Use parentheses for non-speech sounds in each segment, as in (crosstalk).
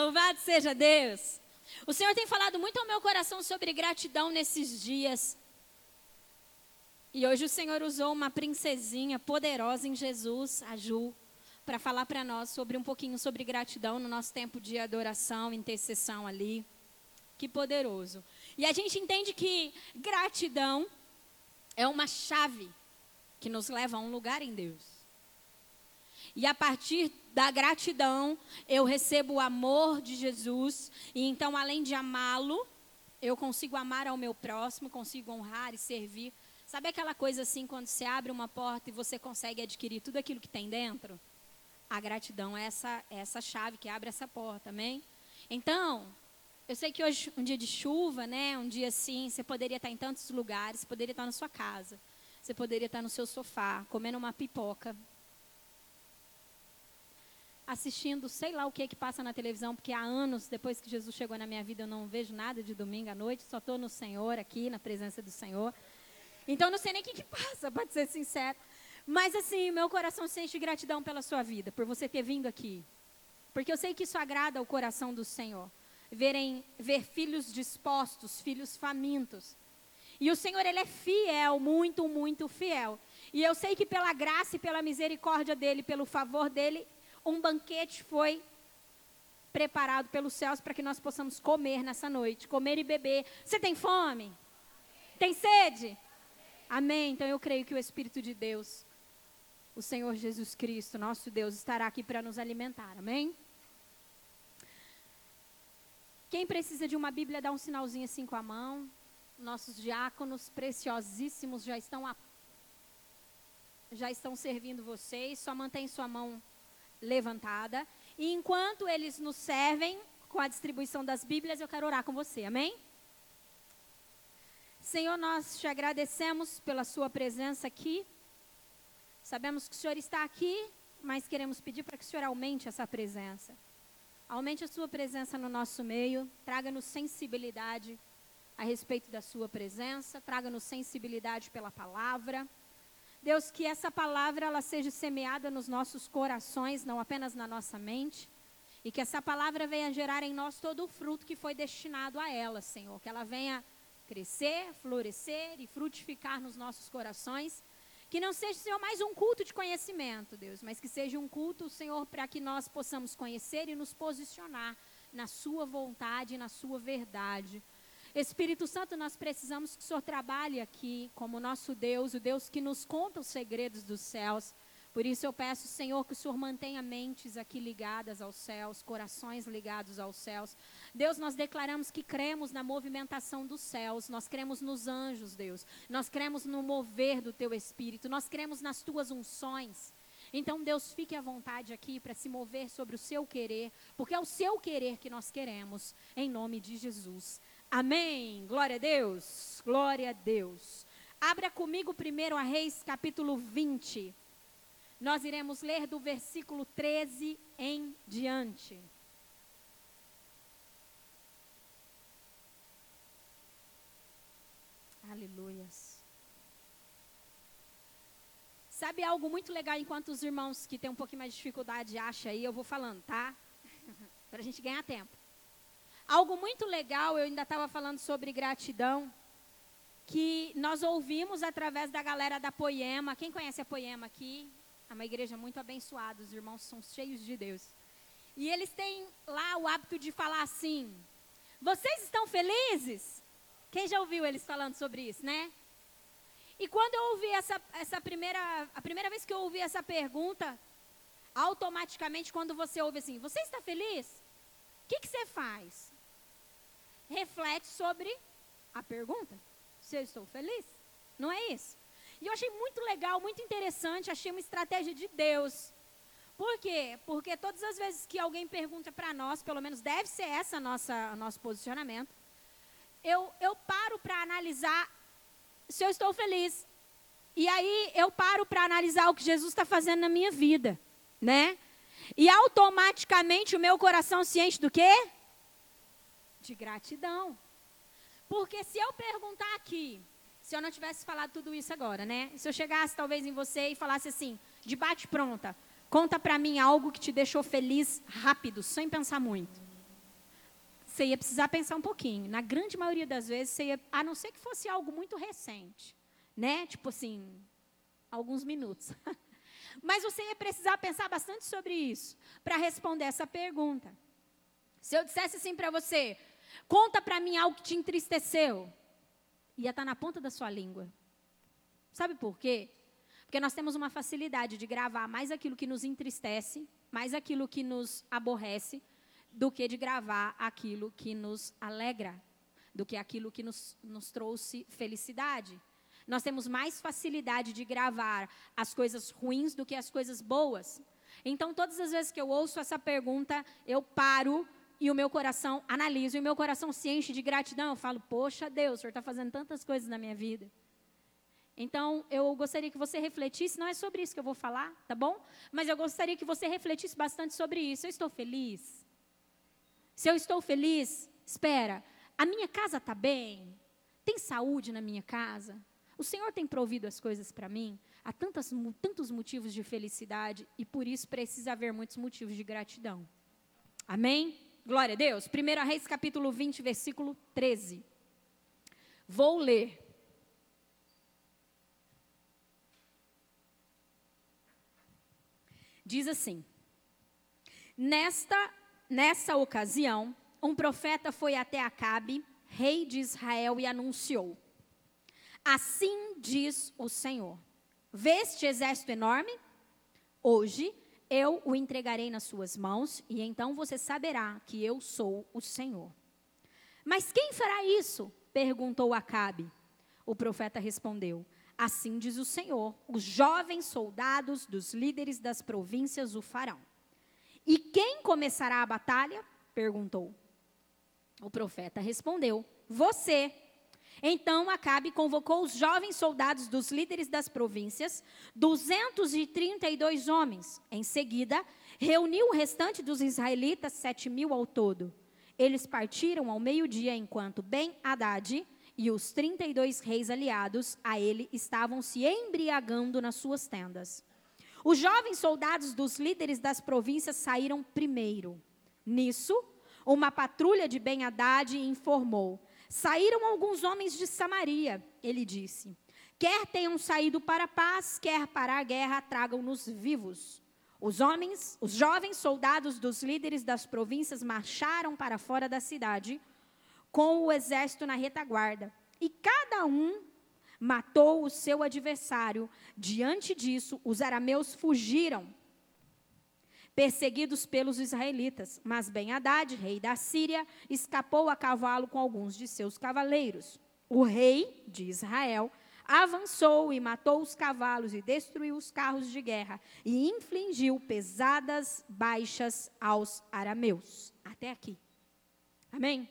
Louvado seja Deus! O Senhor tem falado muito ao meu coração sobre gratidão nesses dias. E hoje o Senhor usou uma princesinha poderosa em Jesus, a Ju, para falar para nós sobre um pouquinho sobre gratidão no nosso tempo de adoração, intercessão ali. Que poderoso. E a gente entende que gratidão é uma chave que nos leva a um lugar em Deus. E a partir da gratidão, eu recebo o amor de Jesus. E então, além de amá-lo, eu consigo amar ao meu próximo, consigo honrar e servir. Sabe aquela coisa assim, quando você abre uma porta e você consegue adquirir tudo aquilo que tem dentro? A gratidão é essa, é essa chave que abre essa porta, amém? Então, eu sei que hoje, um dia de chuva, né? Um dia assim, você poderia estar em tantos lugares, você poderia estar na sua casa, você poderia estar no seu sofá, comendo uma pipoca, assistindo sei lá o que que passa na televisão, porque há anos, depois que Jesus chegou na minha vida, eu não vejo nada de domingo à noite, só estou no Senhor, aqui, na presença do Senhor. Então, não sei nem o que, que passa, (laughs) para ser sincero. Mas, assim, meu coração se enche de gratidão pela sua vida, por você ter vindo aqui. Porque eu sei que isso agrada o coração do Senhor. Verem, ver filhos dispostos, filhos famintos. E o Senhor, Ele é fiel, muito, muito fiel. E eu sei que pela graça e pela misericórdia dEle, pelo favor dEle, um banquete foi preparado pelos céus para que nós possamos comer nessa noite, comer e beber. Você tem fome? Tem sede? Amém. Então eu creio que o Espírito de Deus, o Senhor Jesus Cristo, nosso Deus, estará aqui para nos alimentar. Amém? Quem precisa de uma Bíblia, dá um sinalzinho assim com a mão. Nossos diáconos preciosíssimos já estão a, já estão servindo vocês. Só mantém sua mão levantada. E enquanto eles nos servem com a distribuição das Bíblias, eu quero orar com você. Amém? Senhor, nós te agradecemos pela Sua presença aqui. Sabemos que o Senhor está aqui, mas queremos pedir para que o Senhor aumente essa presença. Aumente a Sua presença no nosso meio, traga-nos sensibilidade a respeito da Sua presença, traga-nos sensibilidade pela palavra. Deus, que essa palavra ela seja semeada nos nossos corações, não apenas na nossa mente, e que essa palavra venha gerar em nós todo o fruto que foi destinado a ela, Senhor, que ela venha crescer, florescer e frutificar nos nossos corações. Que não seja, Senhor, mais um culto de conhecimento, Deus, mas que seja um culto, Senhor, para que nós possamos conhecer e nos posicionar na Sua vontade na Sua verdade. Espírito Santo, nós precisamos que o Senhor trabalhe aqui como nosso Deus, o Deus que nos conta os segredos dos céus. Por isso eu peço, Senhor, que o Senhor mantenha mentes aqui ligadas aos céus, corações ligados aos céus. Deus, nós declaramos que cremos na movimentação dos céus, nós cremos nos anjos, Deus. Nós cremos no mover do teu espírito, nós cremos nas tuas unções. Então, Deus, fique à vontade aqui para se mover sobre o seu querer, porque é o seu querer que nós queremos, em nome de Jesus. Amém. Glória a Deus. Glória a Deus. Abra comigo primeiro a Reis, capítulo 20. Nós iremos ler do versículo 13 em diante. Aleluias. Sabe algo muito legal enquanto os irmãos que têm um pouquinho mais de dificuldade acham aí, eu vou falando, tá? (laughs) Para a gente ganhar tempo. Algo muito legal, eu ainda estava falando sobre gratidão, que nós ouvimos através da galera da Poema. Quem conhece a Poema aqui? É uma igreja muito abençoada, os irmãos são cheios de Deus. E eles têm lá o hábito de falar assim: Vocês estão felizes? Quem já ouviu eles falando sobre isso, né? E quando eu ouvi essa, essa primeira, a primeira vez que eu ouvi essa pergunta, automaticamente quando você ouve assim, você está feliz? O que, que você faz? Reflete sobre a pergunta. Se eu estou feliz? Não é isso? E eu achei muito legal, muito interessante, achei uma estratégia de Deus. Por quê? Porque todas as vezes que alguém pergunta para nós, pelo menos deve ser essa nossa nosso posicionamento, eu, eu paro para analisar se eu estou feliz. E aí eu paro para analisar o que Jesus está fazendo na minha vida, né? E automaticamente o meu coração se enche do quê? De gratidão. Porque se eu perguntar aqui, se eu não tivesse falado tudo isso agora, né? Se eu chegasse talvez em você e falasse assim, de bate pronta, Conta para mim algo que te deixou feliz rápido, sem pensar muito. Você ia precisar pensar um pouquinho. Na grande maioria das vezes, você ia, a não ser que fosse algo muito recente, né? Tipo assim, alguns minutos. (laughs) Mas você ia precisar pensar bastante sobre isso para responder essa pergunta. Se eu dissesse assim para você, conta para mim algo que te entristeceu, ia estar tá na ponta da sua língua. Sabe por quê? Porque nós temos uma facilidade de gravar mais aquilo que nos entristece, mais aquilo que nos aborrece, do que de gravar aquilo que nos alegra, do que aquilo que nos, nos trouxe felicidade. Nós temos mais facilidade de gravar as coisas ruins do que as coisas boas. Então, todas as vezes que eu ouço essa pergunta, eu paro e o meu coração analisa, e o meu coração se enche de gratidão. Eu falo, poxa Deus, o Senhor está fazendo tantas coisas na minha vida. Então, eu gostaria que você refletisse, não é sobre isso que eu vou falar, tá bom? Mas eu gostaria que você refletisse bastante sobre isso. Eu estou feliz? Se eu estou feliz, espera, a minha casa está bem? Tem saúde na minha casa? O Senhor tem provido as coisas para mim? Há tantas, tantos motivos de felicidade e por isso precisa haver muitos motivos de gratidão. Amém? Glória a Deus. 1 Reis capítulo 20, versículo 13. Vou ler. Diz assim: Nesta nessa ocasião, um profeta foi até Acabe, rei de Israel, e anunciou: Assim diz o Senhor: Veste exército enorme? Hoje eu o entregarei nas suas mãos, e então você saberá que eu sou o Senhor. Mas quem fará isso? perguntou Acabe. O profeta respondeu: Assim diz o Senhor: os jovens soldados dos líderes das províncias o farão. E quem começará a batalha? perguntou. O profeta respondeu: Você. Então Acabe convocou os jovens soldados dos líderes das províncias, 232 homens. Em seguida, reuniu o restante dos israelitas, sete mil ao todo. Eles partiram ao meio-dia, enquanto Ben-Hadad e os 32 reis aliados a ele estavam se embriagando nas suas tendas. Os jovens soldados dos líderes das províncias saíram primeiro. Nisso, uma patrulha de Ben-Hadad informou: Saíram alguns homens de Samaria. Ele disse: Quer tenham saído para a paz, quer para a guerra, tragam-nos vivos. Os homens, os jovens soldados dos líderes das províncias marcharam para fora da cidade com o exército na retaguarda. E cada um matou o seu adversário. Diante disso, os arameus fugiram, perseguidos pelos israelitas. Mas Ben-Hadad, rei da Síria, escapou a cavalo com alguns de seus cavaleiros. O rei de Israel avançou e matou os cavalos e destruiu os carros de guerra e infligiu pesadas baixas aos arameus. Até aqui. Amém?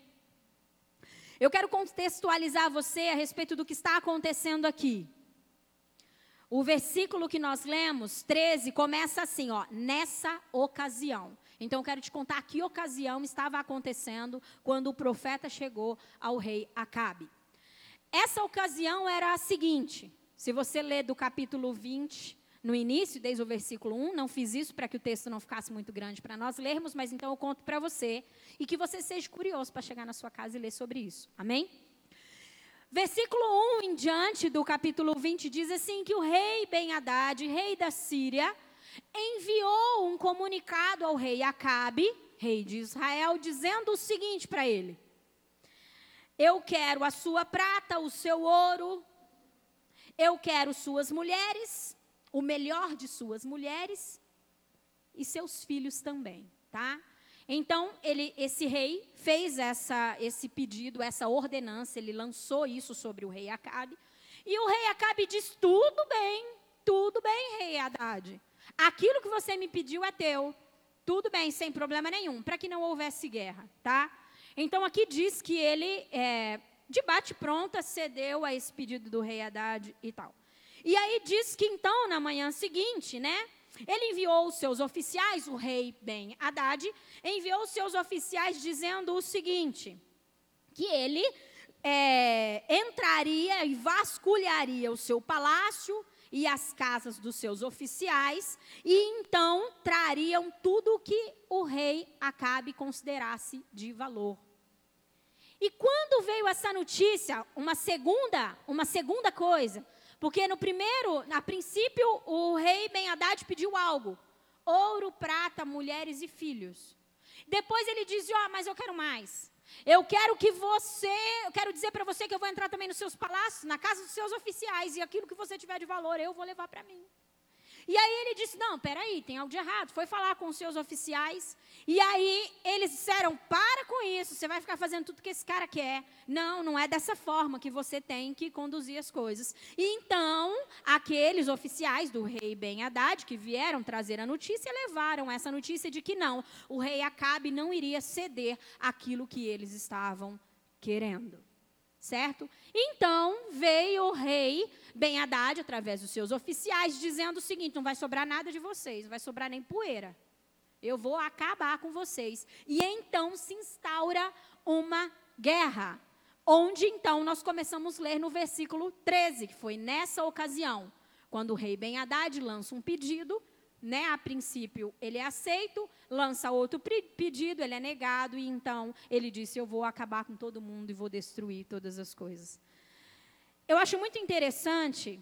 Eu quero contextualizar você a respeito do que está acontecendo aqui. O versículo que nós lemos, 13, começa assim, ó, nessa ocasião. Então eu quero te contar que ocasião estava acontecendo quando o profeta chegou ao rei Acabe. Essa ocasião era a seguinte: se você ler do capítulo 20 no início, desde o versículo 1, não fiz isso para que o texto não ficasse muito grande para nós lermos, mas então eu conto para você e que você seja curioso para chegar na sua casa e ler sobre isso. Amém? Versículo 1 em diante do capítulo 20 diz assim: que o rei Ben-Hadad, rei da Síria, enviou um comunicado ao rei Acabe, rei de Israel, dizendo o seguinte para ele: Eu quero a sua prata, o seu ouro, eu quero suas mulheres, o melhor de suas mulheres e seus filhos também, tá? Então, ele, esse rei fez essa, esse pedido, essa ordenança, ele lançou isso sobre o rei Acabe. E o rei Acabe diz: tudo bem, tudo bem, rei Haddad. Aquilo que você me pediu é teu. Tudo bem, sem problema nenhum, para que não houvesse guerra, tá? Então, aqui diz que ele, é, de bate-pronta, cedeu a esse pedido do rei Haddad e tal. E aí diz que então, na manhã seguinte, né? Ele enviou os seus oficiais, o rei Ben Haddad, enviou os seus oficiais dizendo o seguinte: que ele é, entraria e vasculharia o seu palácio e as casas dos seus oficiais, e então trariam tudo o que o rei Acabe considerasse de valor. E quando veio essa notícia, uma segunda, uma segunda coisa, porque no primeiro, a princípio, o rei Ben Haddad pediu algo: ouro, prata, mulheres e filhos. Depois ele dizia: ó, oh, mas eu quero mais. Eu quero que você, eu quero dizer para você que eu vou entrar também nos seus palácios, na casa dos seus oficiais, e aquilo que você tiver de valor, eu vou levar para mim. E aí ele disse: Não, peraí, tem algo de errado. Foi falar com os seus oficiais. E aí eles disseram: Para com isso, você vai ficar fazendo tudo que esse cara quer. Não, não é dessa forma que você tem que conduzir as coisas. E então, aqueles oficiais do rei Ben Haddad, que vieram trazer a notícia, levaram essa notícia de que não, o rei Acabe não iria ceder aquilo que eles estavam querendo certo? Então veio o rei Ben Haddad, através dos seus oficiais, dizendo o seguinte: não vai sobrar nada de vocês, não vai sobrar nem poeira. Eu vou acabar com vocês. E então se instaura uma guerra. Onde então nós começamos a ler no versículo 13, que foi nessa ocasião, quando o rei Ben Haddad lança um pedido né, a princípio ele é aceito, lança outro pedido, ele é negado, e então ele disse: Eu vou acabar com todo mundo e vou destruir todas as coisas. Eu acho muito interessante,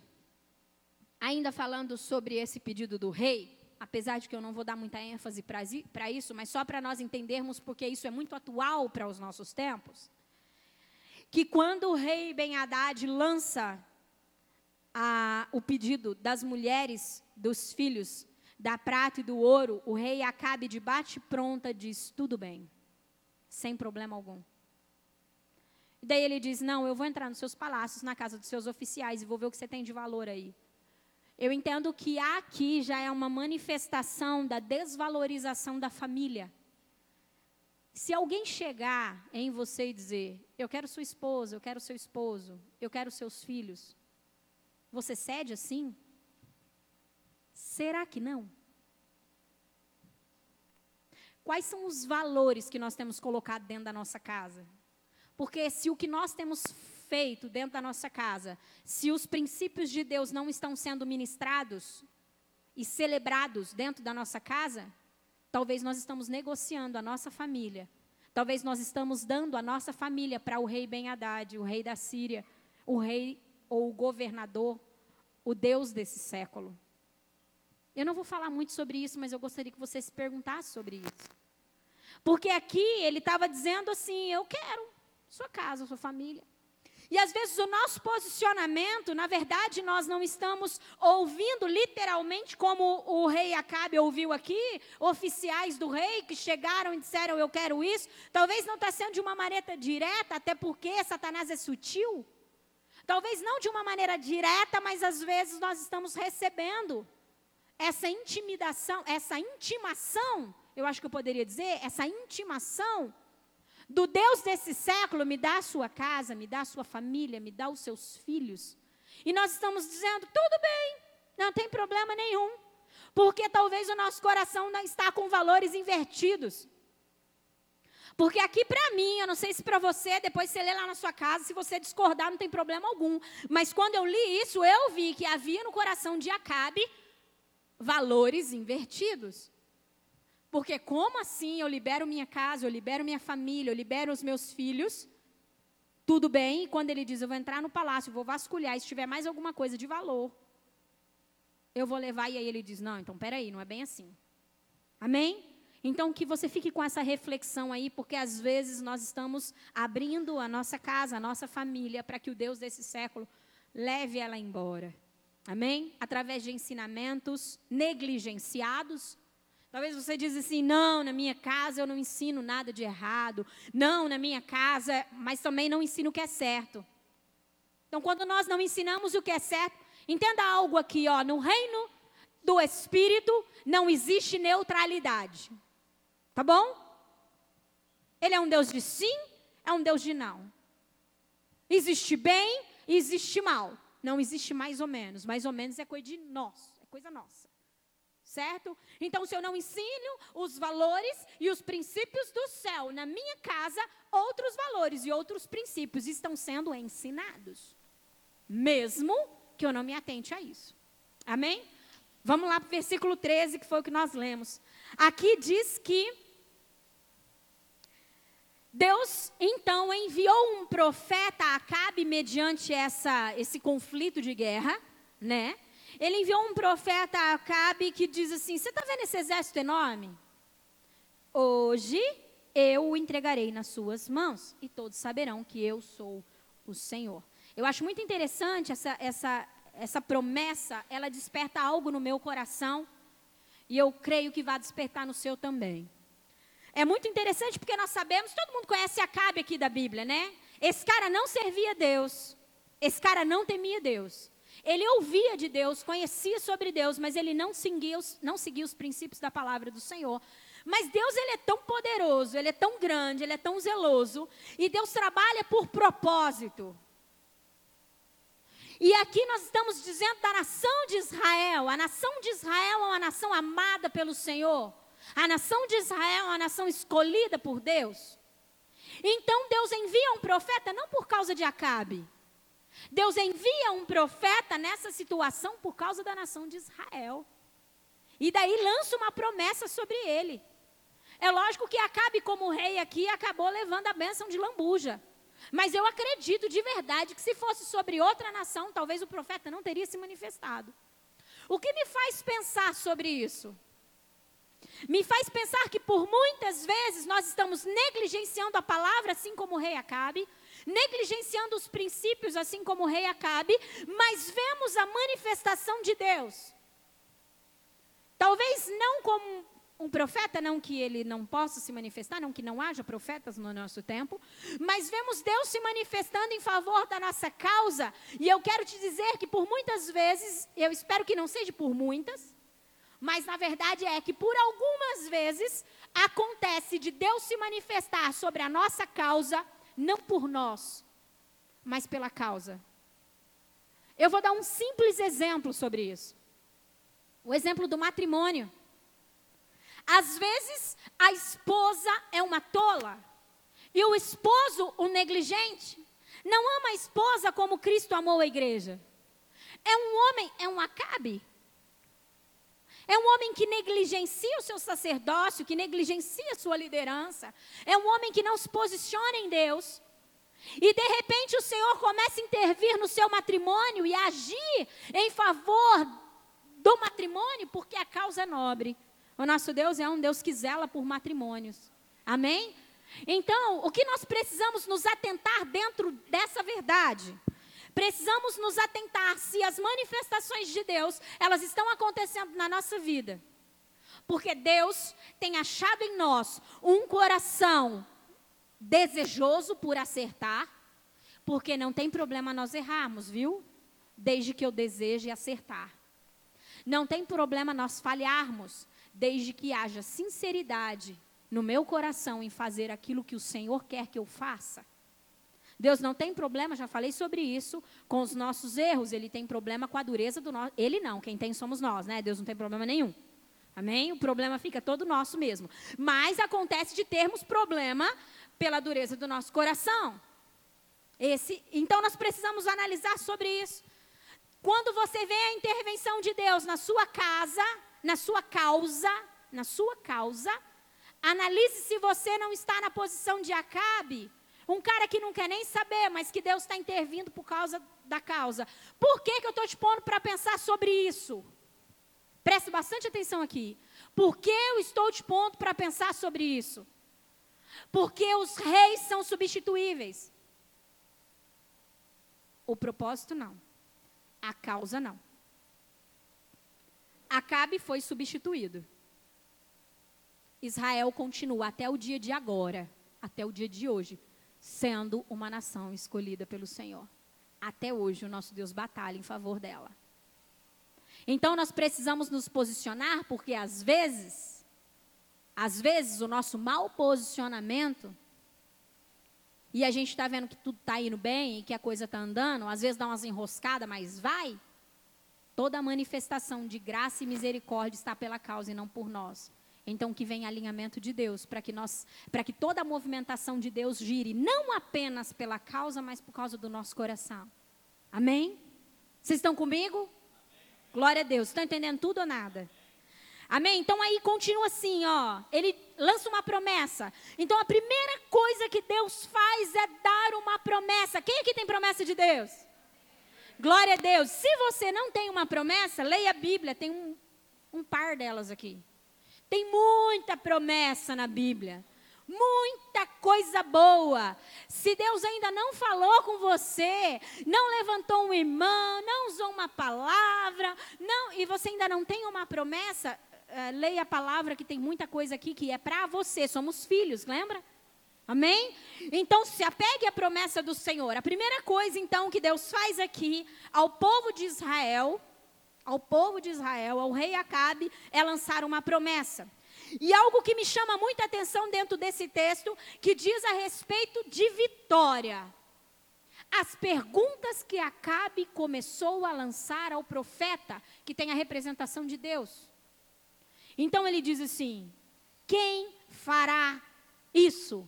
ainda falando sobre esse pedido do rei, apesar de que eu não vou dar muita ênfase para isso, mas só para nós entendermos, porque isso é muito atual para os nossos tempos, que quando o rei Ben Haddad lança a, o pedido das mulheres, dos filhos da prata e do ouro, o rei Acabe de bate-pronta diz: tudo bem, sem problema algum. E daí ele diz: não, eu vou entrar nos seus palácios, na casa dos seus oficiais e vou ver o que você tem de valor aí. Eu entendo que aqui já é uma manifestação da desvalorização da família. Se alguém chegar em você e dizer: Eu quero sua esposa, eu quero seu esposo, eu quero seus filhos, você cede assim? Será que não? Quais são os valores que nós temos colocado dentro da nossa casa? Porque se o que nós temos feito dentro da nossa casa, se os princípios de Deus não estão sendo ministrados e celebrados dentro da nossa casa, talvez nós estamos negociando a nossa família. Talvez nós estamos dando a nossa família para o rei Ben Haddad, o rei da Síria, o rei ou o governador, o Deus desse século. Eu não vou falar muito sobre isso, mas eu gostaria que você se perguntasse sobre isso. Porque aqui ele estava dizendo assim: eu quero sua casa, sua família. E às vezes o nosso posicionamento, na verdade, nós não estamos ouvindo literalmente como o rei Acabe ouviu aqui, oficiais do rei que chegaram e disseram eu quero isso. Talvez não está sendo de uma maneira direta, até porque Satanás é sutil. Talvez não de uma maneira direta, mas às vezes nós estamos recebendo essa intimidação, essa intimação, eu acho que eu poderia dizer, essa intimação do Deus desse século, me dá a sua casa, me dá a sua família, me dá os seus filhos. E nós estamos dizendo, tudo bem, não tem problema nenhum. Porque talvez o nosso coração não está com valores invertidos. Porque aqui para mim, eu não sei se para você, depois você lê lá na sua casa, se você discordar, não tem problema algum. Mas quando eu li isso, eu vi que havia no coração de Acabe valores invertidos. Porque como assim eu libero minha casa, eu libero minha família, eu libero os meus filhos? Tudo bem, e quando ele diz, eu vou entrar no palácio, vou vasculhar, e se tiver mais alguma coisa de valor, eu vou levar, e aí ele diz, não, então peraí, não é bem assim. Amém? Então que você fique com essa reflexão aí, porque às vezes nós estamos abrindo a nossa casa, a nossa família, para que o Deus desse século leve ela embora. Amém? Através de ensinamentos negligenciados. Talvez você diz assim: não, na minha casa eu não ensino nada de errado. Não, na minha casa, mas também não ensino o que é certo. Então, quando nós não ensinamos o que é certo, entenda algo aqui, ó, no reino do Espírito não existe neutralidade. Tá bom? Ele é um Deus de sim, é um Deus de não. Existe bem, existe mal. Não existe mais ou menos. Mais ou menos é coisa de nós, é coisa nossa. Certo? Então, se eu não ensino os valores e os princípios do céu na minha casa, outros valores e outros princípios estão sendo ensinados. Mesmo que eu não me atente a isso. Amém? Vamos lá para o versículo 13, que foi o que nós lemos. Aqui diz que Deus então enviou um profeta a Acabe mediante essa, esse conflito de guerra, né? Ele enviou um profeta a Acabe que diz assim: Você está vendo esse exército enorme? Hoje eu o entregarei nas suas mãos e todos saberão que eu sou o Senhor. Eu acho muito interessante essa, essa, essa promessa, ela desperta algo no meu coração e eu creio que vai despertar no seu também. É muito interessante porque nós sabemos, todo mundo conhece Acabe aqui da Bíblia, né? Esse cara não servia a Deus, esse cara não temia Deus. Ele ouvia de Deus, conhecia sobre Deus, mas ele não seguia os, não seguia os princípios da palavra do Senhor. Mas Deus ele é tão poderoso, ele é tão grande, ele é tão zeloso, e Deus trabalha por propósito. E aqui nós estamos dizendo da nação de Israel. A nação de Israel é uma nação amada pelo Senhor. A nação de Israel é uma nação escolhida por Deus. Então Deus envia um profeta não por causa de Acabe. Deus envia um profeta nessa situação por causa da nação de Israel. E daí lança uma promessa sobre ele. É lógico que Acabe, como rei aqui, acabou levando a bênção de lambuja. Mas eu acredito de verdade que se fosse sobre outra nação, talvez o profeta não teria se manifestado. O que me faz pensar sobre isso? Me faz pensar que por muitas vezes nós estamos negligenciando a palavra, assim como o rei Acabe, negligenciando os princípios, assim como o rei Acabe, mas vemos a manifestação de Deus. Talvez não como um profeta, não que ele não possa se manifestar, não que não haja profetas no nosso tempo, mas vemos Deus se manifestando em favor da nossa causa, e eu quero te dizer que por muitas vezes, eu espero que não seja por muitas, mas na verdade é que por algumas vezes acontece de Deus se manifestar sobre a nossa causa, não por nós, mas pela causa. Eu vou dar um simples exemplo sobre isso. O exemplo do matrimônio. Às vezes, a esposa é uma tola e o esposo, o negligente, não ama a esposa como Cristo amou a igreja. É um homem, é um acabe. É um homem que negligencia o seu sacerdócio, que negligencia a sua liderança. É um homem que não se posiciona em Deus. E de repente o Senhor começa a intervir no seu matrimônio e agir em favor do matrimônio, porque a causa é nobre. O nosso Deus é um Deus que zela por matrimônios. Amém? Então, o que nós precisamos nos atentar dentro dessa verdade? Precisamos nos atentar se as manifestações de Deus, elas estão acontecendo na nossa vida. Porque Deus tem achado em nós um coração desejoso por acertar, porque não tem problema nós errarmos, viu? Desde que eu deseje acertar. Não tem problema nós falharmos, desde que haja sinceridade no meu coração em fazer aquilo que o Senhor quer que eu faça. Deus não tem problema, já falei sobre isso, com os nossos erros. Ele tem problema com a dureza do nosso. Ele não, quem tem somos nós, né? Deus não tem problema nenhum. Amém? O problema fica todo nosso mesmo. Mas acontece de termos problema pela dureza do nosso coração. Esse, então nós precisamos analisar sobre isso. Quando você vê a intervenção de Deus na sua casa, na sua causa, na sua causa, analise se você não está na posição de Acabe, um cara que não quer nem saber, mas que Deus está intervindo por causa da causa. Por que, que eu estou te pondo para pensar sobre isso? Preste bastante atenção aqui. Por que eu estou te pondo para pensar sobre isso? Porque os reis são substituíveis. O propósito não. A causa não. Acabe foi substituído. Israel continua até o dia de agora, até o dia de hoje, sendo uma nação escolhida pelo Senhor. Até hoje o nosso Deus batalha em favor dela. Então nós precisamos nos posicionar, porque às vezes, às vezes o nosso mau posicionamento, e a gente está vendo que tudo está indo bem e que a coisa está andando, às vezes dá umas enroscadas, mas vai, Toda manifestação de graça e misericórdia está pela causa e não por nós. Então que venha alinhamento de Deus para que nós, para que toda a movimentação de Deus gire não apenas pela causa, mas por causa do nosso coração. Amém? Vocês estão comigo? Glória a Deus. Estão entendendo tudo ou nada? Amém? Então aí continua assim, ó. Ele lança uma promessa. Então a primeira coisa que Deus faz é dar uma promessa. Quem aqui tem promessa de Deus? Glória a Deus. Se você não tem uma promessa, leia a Bíblia, tem um, um par delas aqui. Tem muita promessa na Bíblia. Muita coisa boa. Se Deus ainda não falou com você, não levantou um irmão, não usou uma palavra, não, e você ainda não tem uma promessa, uh, leia a palavra que tem muita coisa aqui que é para você. Somos filhos, lembra? Amém? Então se apegue à promessa do Senhor. A primeira coisa, então, que Deus faz aqui ao povo de Israel, ao povo de Israel, ao rei Acabe, é lançar uma promessa. E algo que me chama muita atenção dentro desse texto, que diz a respeito de vitória. As perguntas que Acabe começou a lançar ao profeta, que tem a representação de Deus. Então ele diz assim: Quem fará isso?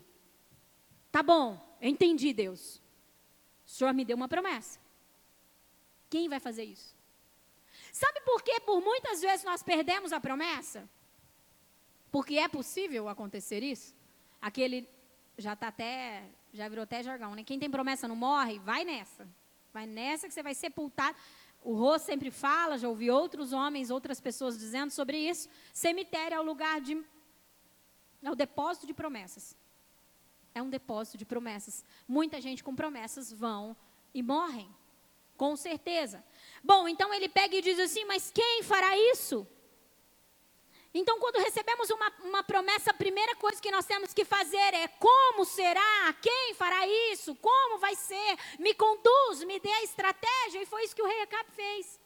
Tá bom, entendi, Deus. O Senhor me deu uma promessa. Quem vai fazer isso? Sabe por que por muitas vezes nós perdemos a promessa? Porque é possível acontecer isso? Aquele já está até, já virou até jargão, né? Quem tem promessa não morre, vai nessa. Vai nessa que você vai sepultar. O Rô sempre fala, já ouvi outros homens, outras pessoas dizendo sobre isso. Cemitério é o lugar de. é o depósito de promessas é um depósito de promessas. Muita gente com promessas vão e morrem. Com certeza. Bom, então ele pega e diz assim: Mas quem fará isso? Então, quando recebemos uma, uma promessa, a primeira coisa que nós temos que fazer é: como será? Quem fará isso? Como vai ser? Me conduz, me dê a estratégia. E foi isso que o rei Acabe fez.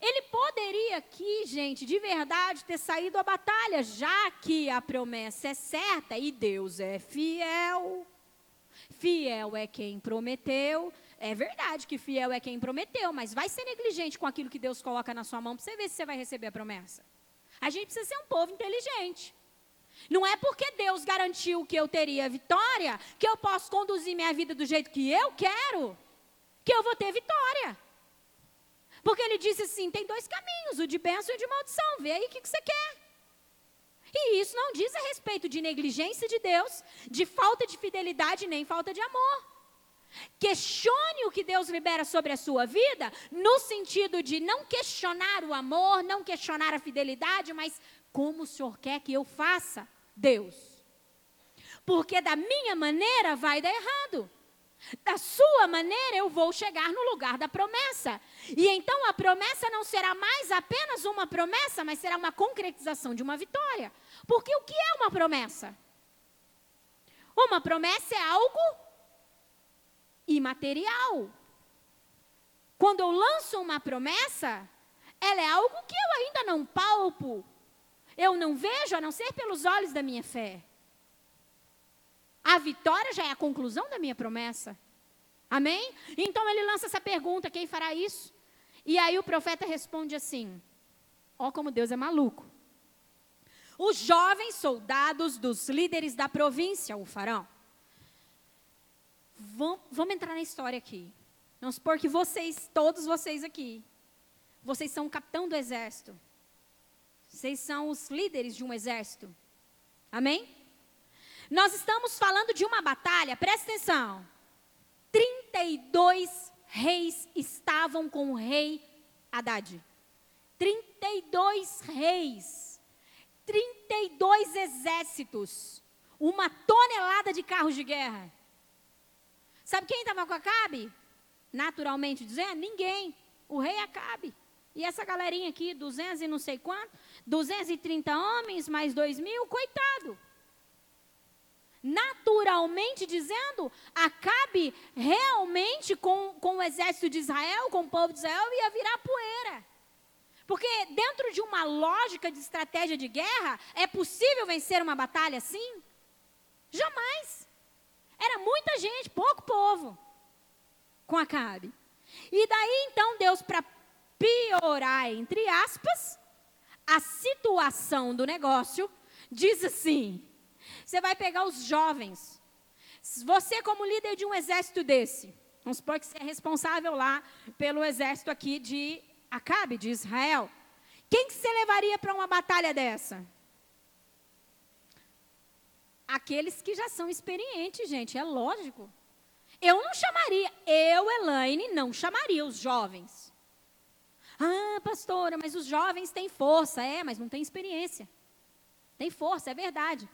Ele poderia aqui, gente, de verdade, ter saído à batalha, já que a promessa é certa e Deus é fiel. Fiel é quem prometeu. É verdade que fiel é quem prometeu, mas vai ser negligente com aquilo que Deus coloca na sua mão para você ver se você vai receber a promessa. A gente precisa ser um povo inteligente. Não é porque Deus garantiu que eu teria vitória, que eu posso conduzir minha vida do jeito que eu quero, que eu vou ter vitória. Porque ele disse assim: tem dois caminhos, o de bênção e o de maldição. Vê aí o que, que você quer. E isso não diz a respeito de negligência de Deus, de falta de fidelidade, nem falta de amor. Questione o que Deus libera sobre a sua vida, no sentido de não questionar o amor, não questionar a fidelidade, mas como o Senhor quer que eu faça, Deus. Porque da minha maneira vai dar errado. Da sua maneira eu vou chegar no lugar da promessa. E então a promessa não será mais apenas uma promessa, mas será uma concretização de uma vitória. Porque o que é uma promessa? Uma promessa é algo imaterial. Quando eu lanço uma promessa, ela é algo que eu ainda não palpo. Eu não vejo a não ser pelos olhos da minha fé. A vitória já é a conclusão da minha promessa. Amém? Então ele lança essa pergunta: quem fará isso? E aí o profeta responde assim: Ó, como Deus é maluco. Os jovens soldados dos líderes da província o farão. Vamos, vamos entrar na história aqui. Vamos supor que vocês, todos vocês aqui, vocês são o capitão do exército. Vocês são os líderes de um exército. Amém? Nós estamos falando de uma batalha, presta atenção. 32 reis estavam com o rei Haddad. 32 reis. 32 exércitos. Uma tonelada de carros de guerra. Sabe quem estava com Acabe? Naturalmente dizendo, ninguém. O rei Acabe. E essa galerinha aqui, 200 e não sei quanto, 230 homens, mais 2 mil, coitado naturalmente dizendo, Acabe realmente com, com o exército de Israel, com o povo de Israel, ia virar poeira. Porque dentro de uma lógica de estratégia de guerra, é possível vencer uma batalha assim? Jamais. Era muita gente, pouco povo com Acabe. E daí então Deus, para piorar, entre aspas, a situação do negócio, diz assim: você vai pegar os jovens. Você, como líder de um exército desse, vamos supor que você é responsável lá pelo exército aqui de Acabe de Israel, quem que você levaria para uma batalha dessa? Aqueles que já são experientes, gente, é lógico. Eu não chamaria, eu, Elaine, não chamaria os jovens. Ah, pastora, mas os jovens têm força. É, mas não tem experiência. Tem força, é verdade.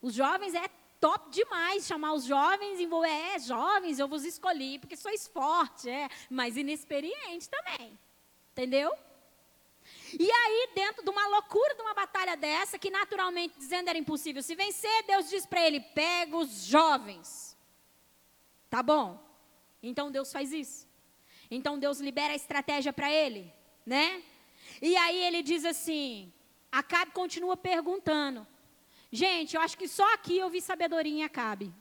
Os jovens é top demais chamar os jovens e vou, é, jovens, eu vos escolhi porque sois forte, é, mas inexperiente também. Entendeu? E aí, dentro de uma loucura de uma batalha dessa, que naturalmente dizendo era impossível se vencer, Deus diz para ele: pega os jovens. Tá bom. Então Deus faz isso. Então Deus libera a estratégia para ele, né? E aí ele diz assim: Acabe continua perguntando. Gente, eu acho que só aqui eu vi sabedoria em Acabe.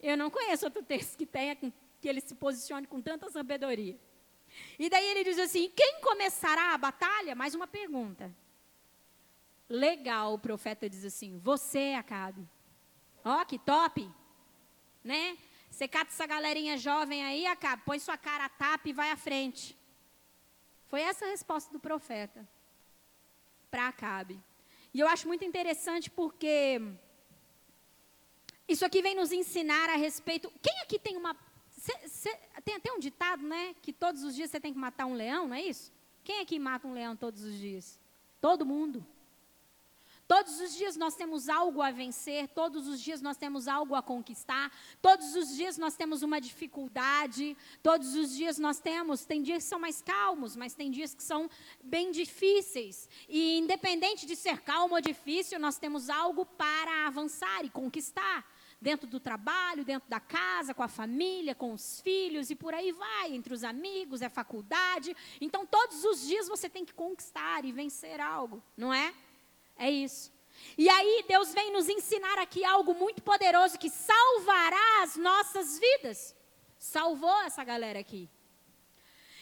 Eu não conheço outro (laughs) texto que tenha que ele se posicione com tanta sabedoria. E daí ele diz assim: quem começará a batalha? Mais uma pergunta. Legal, o profeta diz assim: você, Acabe. Ó, que top. Né? Você cata essa galerinha jovem aí, Acabe, põe sua cara a tapa e vai à frente. Foi essa a resposta do profeta para Acabe. E eu acho muito interessante porque isso aqui vem nos ensinar a respeito. Quem aqui tem uma Cê, cê, tem até um ditado, né? Que todos os dias você tem que matar um leão, não é isso? Quem é que mata um leão todos os dias? Todo mundo. Todos os dias nós temos algo a vencer, todos os dias nós temos algo a conquistar, todos os dias nós temos uma dificuldade, todos os dias nós temos, tem dias que são mais calmos, mas tem dias que são bem difíceis. E independente de ser calmo ou difícil, nós temos algo para avançar e conquistar dentro do trabalho, dentro da casa, com a família, com os filhos e por aí vai, entre os amigos, é faculdade. Então, todos os dias você tem que conquistar e vencer algo, não é? É isso. E aí, Deus vem nos ensinar aqui algo muito poderoso que salvará as nossas vidas. Salvou essa galera aqui.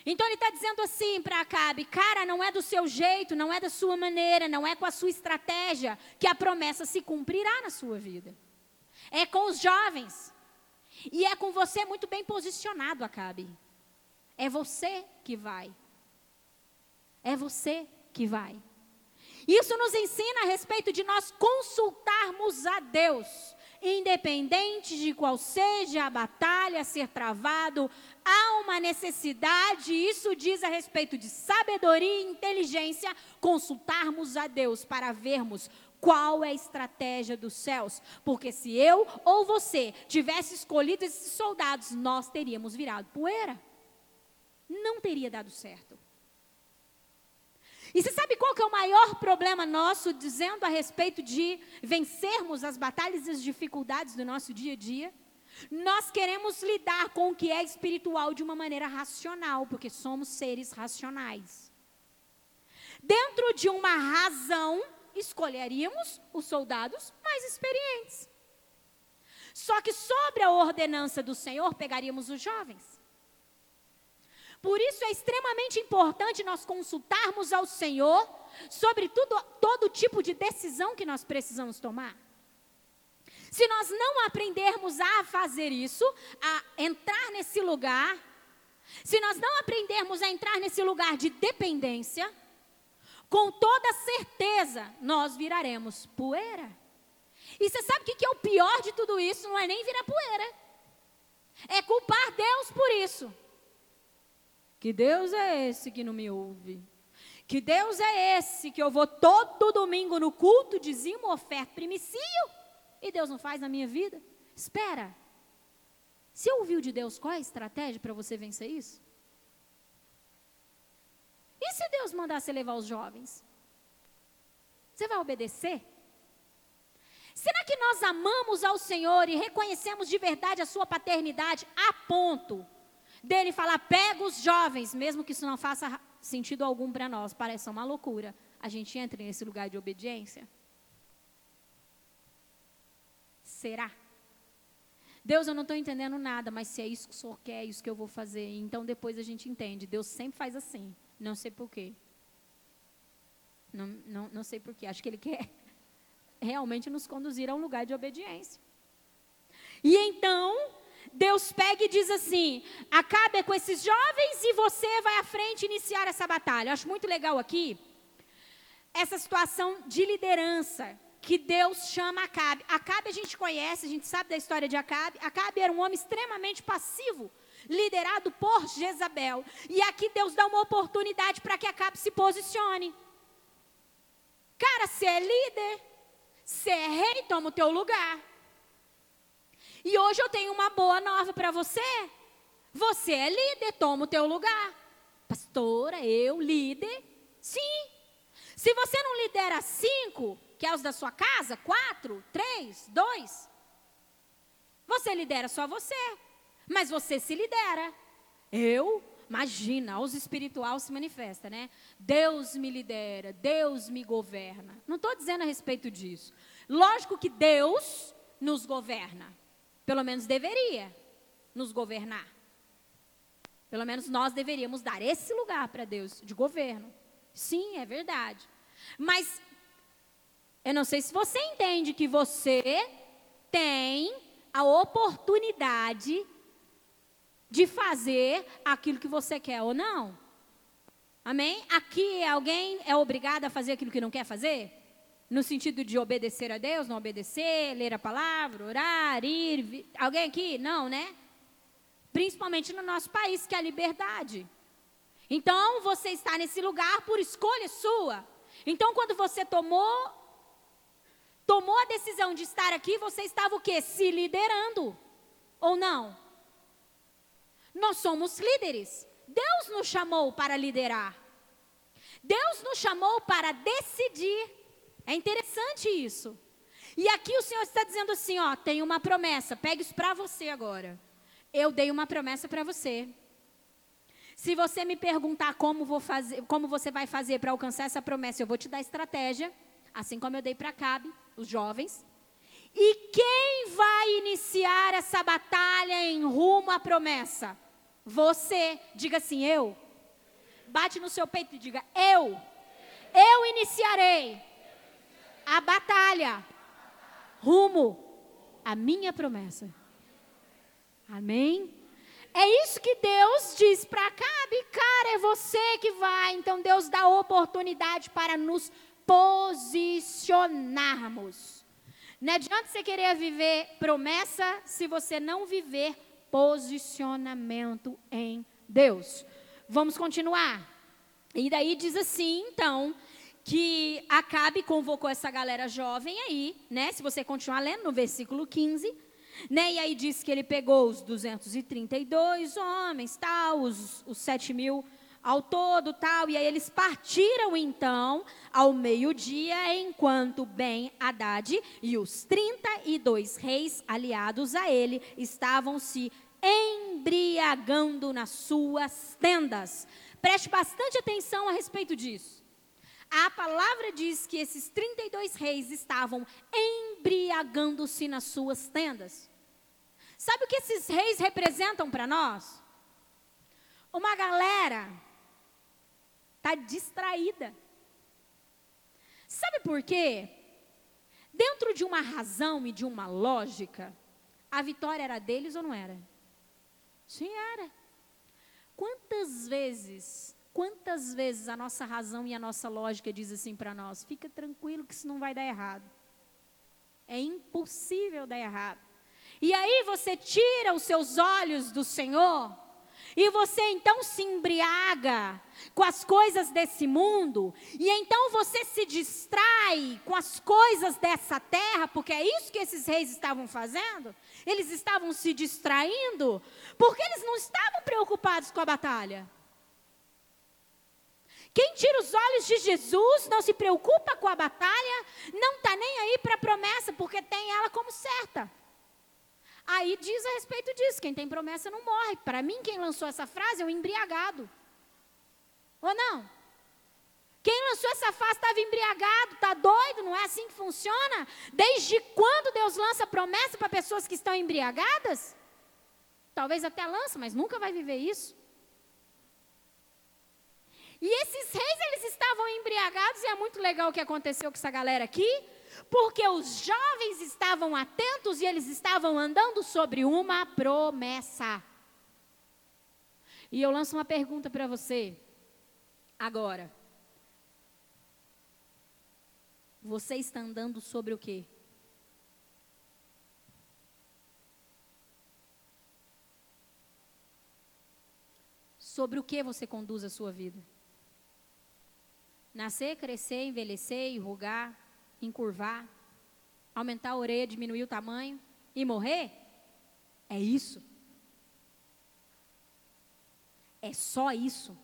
Então ele está dizendo assim para Acabe: cara, não é do seu jeito, não é da sua maneira, não é com a sua estratégia que a promessa se cumprirá na sua vida é com os jovens. E é com você muito bem posicionado, Acabe. É você que vai. É você que vai. Isso nos ensina a respeito de nós consultarmos a Deus, independente de qual seja a batalha a ser travado, há uma necessidade, isso diz a respeito de sabedoria e inteligência, consultarmos a Deus para vermos qual é a estratégia dos céus. Porque se eu ou você tivesse escolhido esses soldados, nós teríamos virado poeira. Não teria dado certo. E você sabe qual que é o maior problema nosso, dizendo a respeito de vencermos as batalhas e as dificuldades do nosso dia a dia? Nós queremos lidar com o que é espiritual de uma maneira racional, porque somos seres racionais. Dentro de uma razão escolheríamos os soldados mais experientes. Só que sobre a ordenança do Senhor, pegaríamos os jovens. Por isso é extremamente importante nós consultarmos ao Senhor sobre tudo, todo tipo de decisão que nós precisamos tomar. Se nós não aprendermos a fazer isso, a entrar nesse lugar, se nós não aprendermos a entrar nesse lugar de dependência, com toda certeza nós viraremos poeira. E você sabe o que é o pior de tudo isso? Não é nem virar poeira, é culpar Deus por isso. Que Deus é esse que não me ouve? Que Deus é esse que eu vou todo domingo no culto, dizimo, oferta, primicio, e Deus não faz na minha vida? Espera. Você ouviu de Deus qual é a estratégia para você vencer isso? E se Deus mandar você levar os jovens? Você vai obedecer? Será que nós amamos ao Senhor e reconhecemos de verdade a sua paternidade a ponto dele falar, pega os jovens, mesmo que isso não faça sentido algum para nós, parece uma loucura. A gente entra nesse lugar de obediência? Será? Deus, eu não estou entendendo nada, mas se é isso que o Senhor quer, é isso que eu vou fazer. Então depois a gente entende. Deus sempre faz assim. Não sei porquê. Não, não, não sei porquê. Acho que ele quer (laughs) realmente nos conduzir a um lugar de obediência. E então, Deus pega e diz assim: acabe com esses jovens e você vai à frente iniciar essa batalha. Eu acho muito legal aqui essa situação de liderança que Deus chama Acabe. Acabe a gente conhece, a gente sabe da história de Acabe. Acabe era um homem extremamente passivo, liderado por Jezabel. E aqui Deus dá uma oportunidade para que Acabe se posicione. Cara, você é líder, você é rei, toma o teu lugar. E hoje eu tenho uma boa nova para você. Você é líder, toma o teu lugar. Pastora, eu, líder? Sim. Se você não lidera cinco, que é os da sua casa, quatro, três, dois, você lidera só você. Mas você se lidera. Eu, imagina, os espiritual se manifesta, né? Deus me lidera, Deus me governa. Não estou dizendo a respeito disso. Lógico que Deus nos governa. Pelo menos deveria nos governar. Pelo menos nós deveríamos dar esse lugar para Deus de governo. Sim, é verdade. Mas eu não sei se você entende que você tem a oportunidade de fazer aquilo que você quer ou não. Amém? Aqui alguém é obrigado a fazer aquilo que não quer fazer? No sentido de obedecer a Deus, não obedecer, ler a palavra, orar, ir. Alguém aqui? Não, né? Principalmente no nosso país, que é a liberdade. Então, você está nesse lugar por escolha sua. Então, quando você tomou tomou a decisão de estar aqui, você estava o quê? Se liderando. Ou não? Nós somos líderes. Deus nos chamou para liderar. Deus nos chamou para decidir. É interessante isso. E aqui o Senhor está dizendo assim, ó, tem uma promessa, pegue isso para você agora. Eu dei uma promessa para você. Se você me perguntar como, vou fazer, como você vai fazer para alcançar essa promessa, eu vou te dar estratégia, assim como eu dei para Cabe, os jovens. E quem vai iniciar essa batalha em rumo à promessa? Você. Diga assim, eu. Bate no seu peito e diga, eu. Eu iniciarei a batalha rumo à minha promessa. Amém? É isso que Deus diz para Cabe, cara, é você que vai. Então Deus dá oportunidade para nos posicionarmos. Não adianta você querer viver promessa se você não viver posicionamento em Deus. Vamos continuar. E daí diz assim, então, que Acabe convocou essa galera jovem aí, né? Se você continuar lendo no versículo 15, né? E aí diz que ele pegou os 232 homens, tal, os, os 7 mil ao todo, tal. E aí eles partiram então ao meio-dia, enquanto Ben Haddad e os 32 reis aliados a ele estavam se embriagando nas suas tendas. Preste bastante atenção a respeito disso. A palavra diz que esses 32 reis estavam embriagando-se nas suas tendas. Sabe o que esses reis representam para nós? Uma galera está distraída. Sabe por quê? Dentro de uma razão e de uma lógica, a vitória era deles ou não era? Sim, era. Quantas vezes Quantas vezes a nossa razão e a nossa lógica diz assim para nós: fica tranquilo que isso não vai dar errado. É impossível dar errado. E aí você tira os seus olhos do Senhor e você então se embriaga com as coisas desse mundo, e então você se distrai com as coisas dessa terra, porque é isso que esses reis estavam fazendo. Eles estavam se distraindo, porque eles não estavam preocupados com a batalha. Quem tira os olhos de Jesus não se preocupa com a batalha, não está nem aí para a promessa, porque tem ela como certa. Aí diz a respeito disso: quem tem promessa não morre. Para mim, quem lançou essa frase é o embriagado. Ou não? Quem lançou essa frase estava embriagado, está doido, não é assim que funciona? Desde quando Deus lança promessa para pessoas que estão embriagadas? Talvez até lança, mas nunca vai viver isso. E esses reis, eles estavam embriagados, e é muito legal o que aconteceu com essa galera aqui, Porque os jovens estavam atentos e eles estavam andando sobre uma promessa. E eu lanço uma pergunta para você agora. Você está andando sobre o quê? Sobre o que você conduz a sua vida? Nascer, crescer, envelhecer, enrugar, encurvar, aumentar a orelha, diminuir o tamanho e morrer? É isso? É só isso?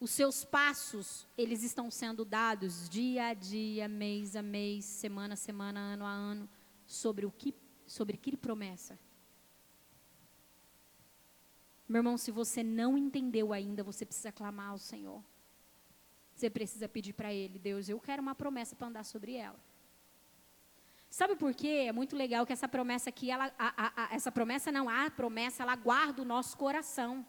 Os seus passos, eles estão sendo dados dia a dia, mês a mês, semana a semana, ano a ano, sobre o que, sobre que promessa. Meu irmão, se você não entendeu ainda, você precisa clamar ao Senhor. Você precisa pedir para Ele, Deus, eu quero uma promessa para andar sobre ela. Sabe por quê? É muito legal que essa promessa aqui, ela, a, a, a, essa promessa não, a promessa, ela guarda o nosso coração.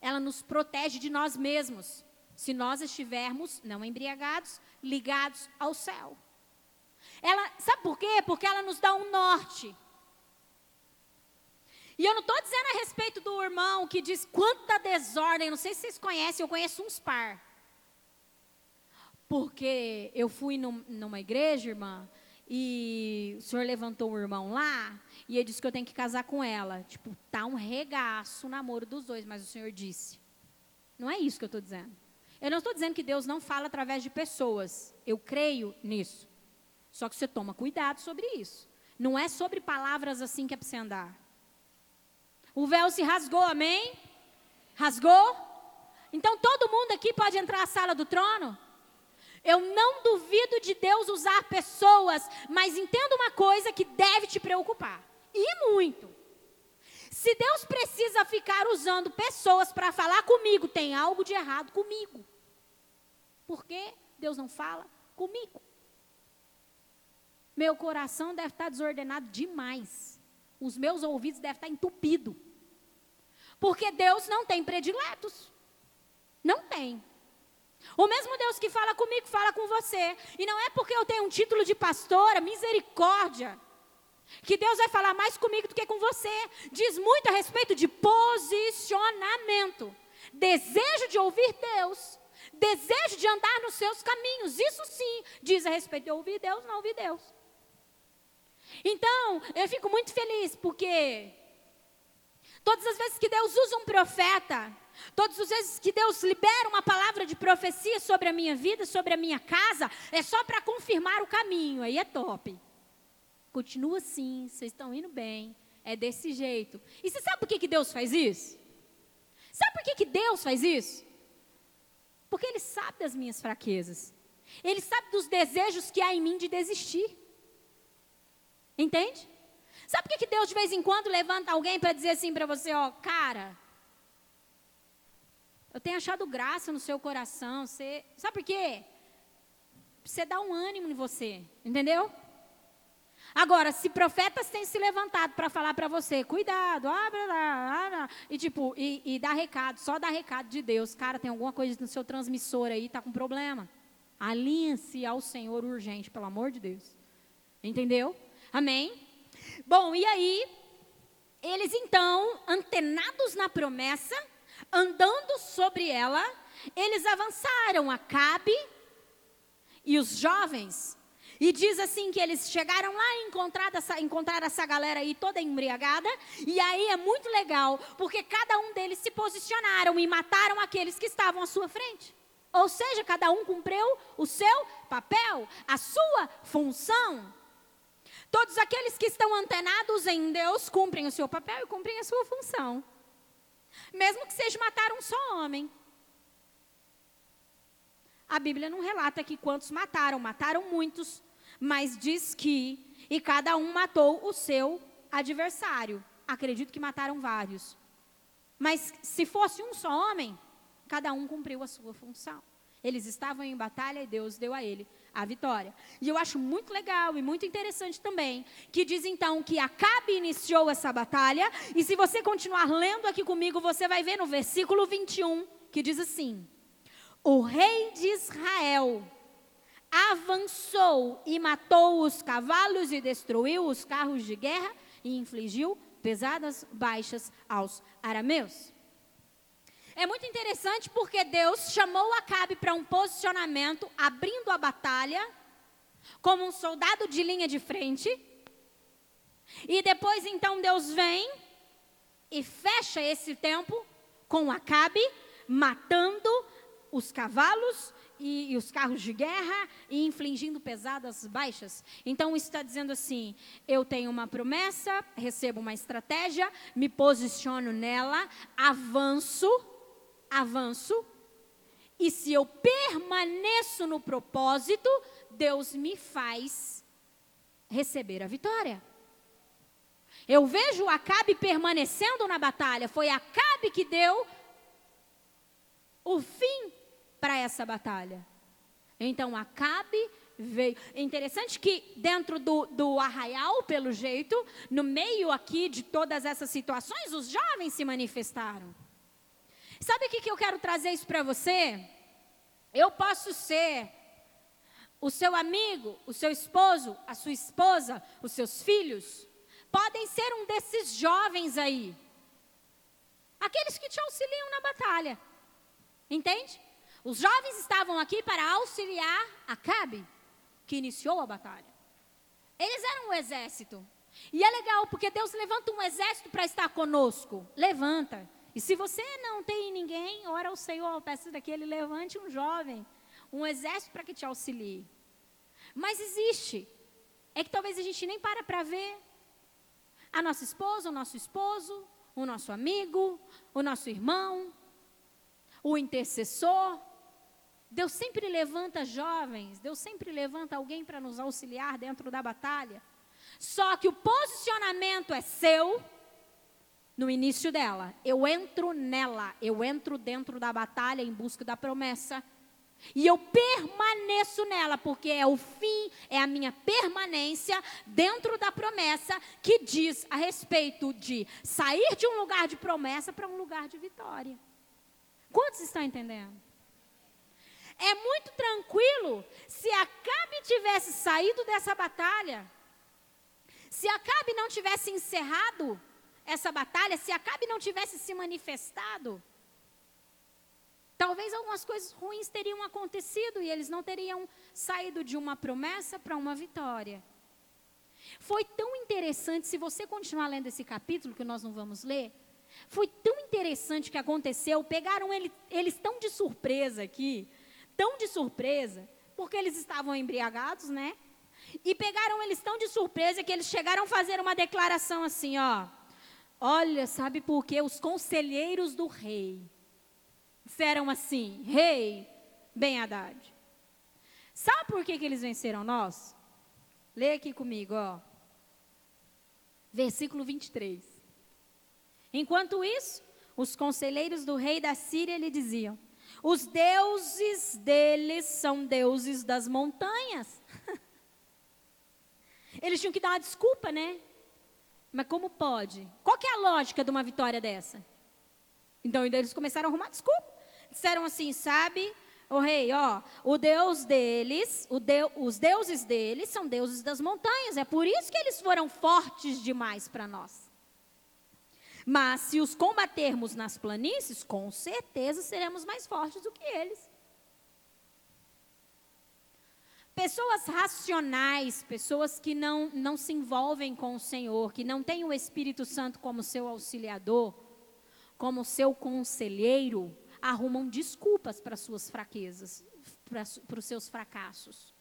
Ela nos protege de nós mesmos. Se nós estivermos não embriagados, ligados ao céu. Ela, sabe por quê? Porque ela nos dá um norte. E eu não estou dizendo a respeito do irmão que diz quanta desordem, não sei se vocês conhecem, eu conheço uns par. Porque eu fui num, numa igreja, irmã, e o senhor levantou um irmão lá, e ele disse que eu tenho que casar com ela. Tipo, tá um regaço o namoro dos dois, mas o senhor disse. Não é isso que eu estou dizendo. Eu não estou dizendo que Deus não fala através de pessoas. Eu creio nisso. Só que você toma cuidado sobre isso. Não é sobre palavras assim que é para você andar. O véu se rasgou, amém? Rasgou? Então todo mundo aqui pode entrar à sala do trono? Eu não duvido de Deus usar pessoas, mas entenda uma coisa que deve te preocupar. E muito. Se Deus precisa ficar usando pessoas para falar comigo, tem algo de errado comigo. Por que Deus não fala comigo? Meu coração deve estar desordenado demais. Os meus ouvidos devem estar entupidos. Porque Deus não tem prediletos. Não tem. O mesmo Deus que fala comigo, fala com você. E não é porque eu tenho um título de pastora, misericórdia, que Deus vai falar mais comigo do que com você. Diz muito a respeito de posicionamento, desejo de ouvir Deus, desejo de andar nos seus caminhos. Isso sim diz a respeito de ouvir Deus, não ouvir Deus. Então, eu fico muito feliz porque todas as vezes que Deus usa um profeta, Todas as vezes que Deus libera uma palavra de profecia sobre a minha vida, sobre a minha casa, é só para confirmar o caminho. Aí é top. Continua assim, vocês estão indo bem. É desse jeito. E você sabe por que, que Deus faz isso? Sabe por que, que Deus faz isso? Porque Ele sabe das minhas fraquezas. Ele sabe dos desejos que há em mim de desistir. Entende? Sabe por que, que Deus de vez em quando levanta alguém para dizer assim para você, ó, cara, eu tenho achado graça no seu coração. Você, sabe por quê? Você dá um ânimo em você, entendeu? Agora, se profetas têm se levantado para falar para você, cuidado, abra lá, e tipo, e, e dá recado, só dá recado de Deus, cara, tem alguma coisa no seu transmissor aí, tá com problema. Alinhe-se ao Senhor urgente, pelo amor de Deus. Entendeu? Amém? Bom, e aí, eles então, antenados na promessa, andando sobre ela, eles avançaram a Cabe e os jovens. E diz assim que eles chegaram lá e encontraram essa, encontraram essa galera aí toda embriagada. E aí é muito legal, porque cada um deles se posicionaram e mataram aqueles que estavam à sua frente. Ou seja, cada um cumpriu o seu papel, a sua função. Todos aqueles que estão antenados em Deus cumprem o seu papel e cumprem a sua função. Mesmo que seja matar um só homem. A Bíblia não relata aqui quantos mataram, mataram muitos, mas diz que e cada um matou o seu adversário. Acredito que mataram vários. Mas se fosse um só homem, cada um cumpriu a sua função. Eles estavam em batalha e Deus deu a ele a vitória. E eu acho muito legal e muito interessante também que diz então que Acabe iniciou essa batalha, e se você continuar lendo aqui comigo, você vai ver no versículo 21 que diz assim: o rei de Israel avançou e matou os cavalos e destruiu os carros de guerra e infligiu pesadas baixas aos arameus. É muito interessante porque Deus chamou Acabe para um posicionamento, abrindo a batalha, como um soldado de linha de frente. E depois então Deus vem e fecha esse tempo com Acabe, matando os cavalos e, e, os carros de guerra e infligindo pesadas baixas. Então está dizendo assim: eu tenho uma promessa, recebo uma estratégia, me posiciono nela, avanço, avanço, e se eu permaneço no propósito, Deus me faz receber a vitória. Eu vejo Acabe permanecendo na batalha. Foi Acabe que deu o fim para essa batalha. Então Acabe veio. É interessante que dentro do, do arraial, pelo jeito, no meio aqui de todas essas situações, os jovens se manifestaram. Sabe o que, que eu quero trazer isso para você? Eu posso ser o seu amigo, o seu esposo, a sua esposa, os seus filhos, podem ser um desses jovens aí. Aqueles que te auxiliam na batalha. Entende? Os jovens estavam aqui para auxiliar Acabe, que iniciou a batalha. Eles eram um exército. E é legal, porque Deus levanta um exército para estar conosco. Levanta. E se você não tem ninguém, ora ao Senhor, peça daqui, ele levante um jovem, um exército para que te auxilie. Mas existe. É que talvez a gente nem para para ver. A nossa esposa, o nosso esposo, o nosso amigo, o nosso irmão, o intercessor, Deus sempre levanta jovens, Deus sempre levanta alguém para nos auxiliar dentro da batalha. Só que o posicionamento é seu no início dela. Eu entro nela, eu entro dentro da batalha em busca da promessa. E eu permaneço nela, porque é o fim, é a minha permanência dentro da promessa que diz a respeito de sair de um lugar de promessa para um lugar de vitória. Quantos estão entendendo? É muito tranquilo se Acabe tivesse saído dessa batalha, se Acabe não tivesse encerrado essa batalha, se Acabe não tivesse se manifestado, talvez algumas coisas ruins teriam acontecido e eles não teriam saído de uma promessa para uma vitória. Foi tão interessante, se você continuar lendo esse capítulo, que nós não vamos ler, foi tão interessante que aconteceu, pegaram ele, eles tão de surpresa aqui, tão de surpresa, porque eles estavam embriagados, né? E pegaram eles tão de surpresa que eles chegaram a fazer uma declaração assim, ó. Olha, sabe por quê? Os conselheiros do rei disseram assim: Rei, bem Haddad. Sabe por que, que eles venceram nós? Lê aqui comigo, ó. Versículo 23. Enquanto isso, os conselheiros do rei da Síria lhe diziam: os deuses deles são deuses das montanhas. (laughs) Eles tinham que dar uma desculpa, né? Mas como pode? Qual que é a lógica de uma vitória dessa? Então eles começaram a arrumar desculpa. Disseram assim, sabe, o rei, ó, o Deus deles, os deuses deles são deuses das montanhas. É por isso que eles foram fortes demais para nós. Mas se os combatermos nas planícies, com certeza seremos mais fortes do que eles. Pessoas racionais, pessoas que não, não se envolvem com o Senhor, que não têm o Espírito Santo como seu auxiliador, como seu conselheiro, arrumam desculpas para suas fraquezas, para os seus fracassos.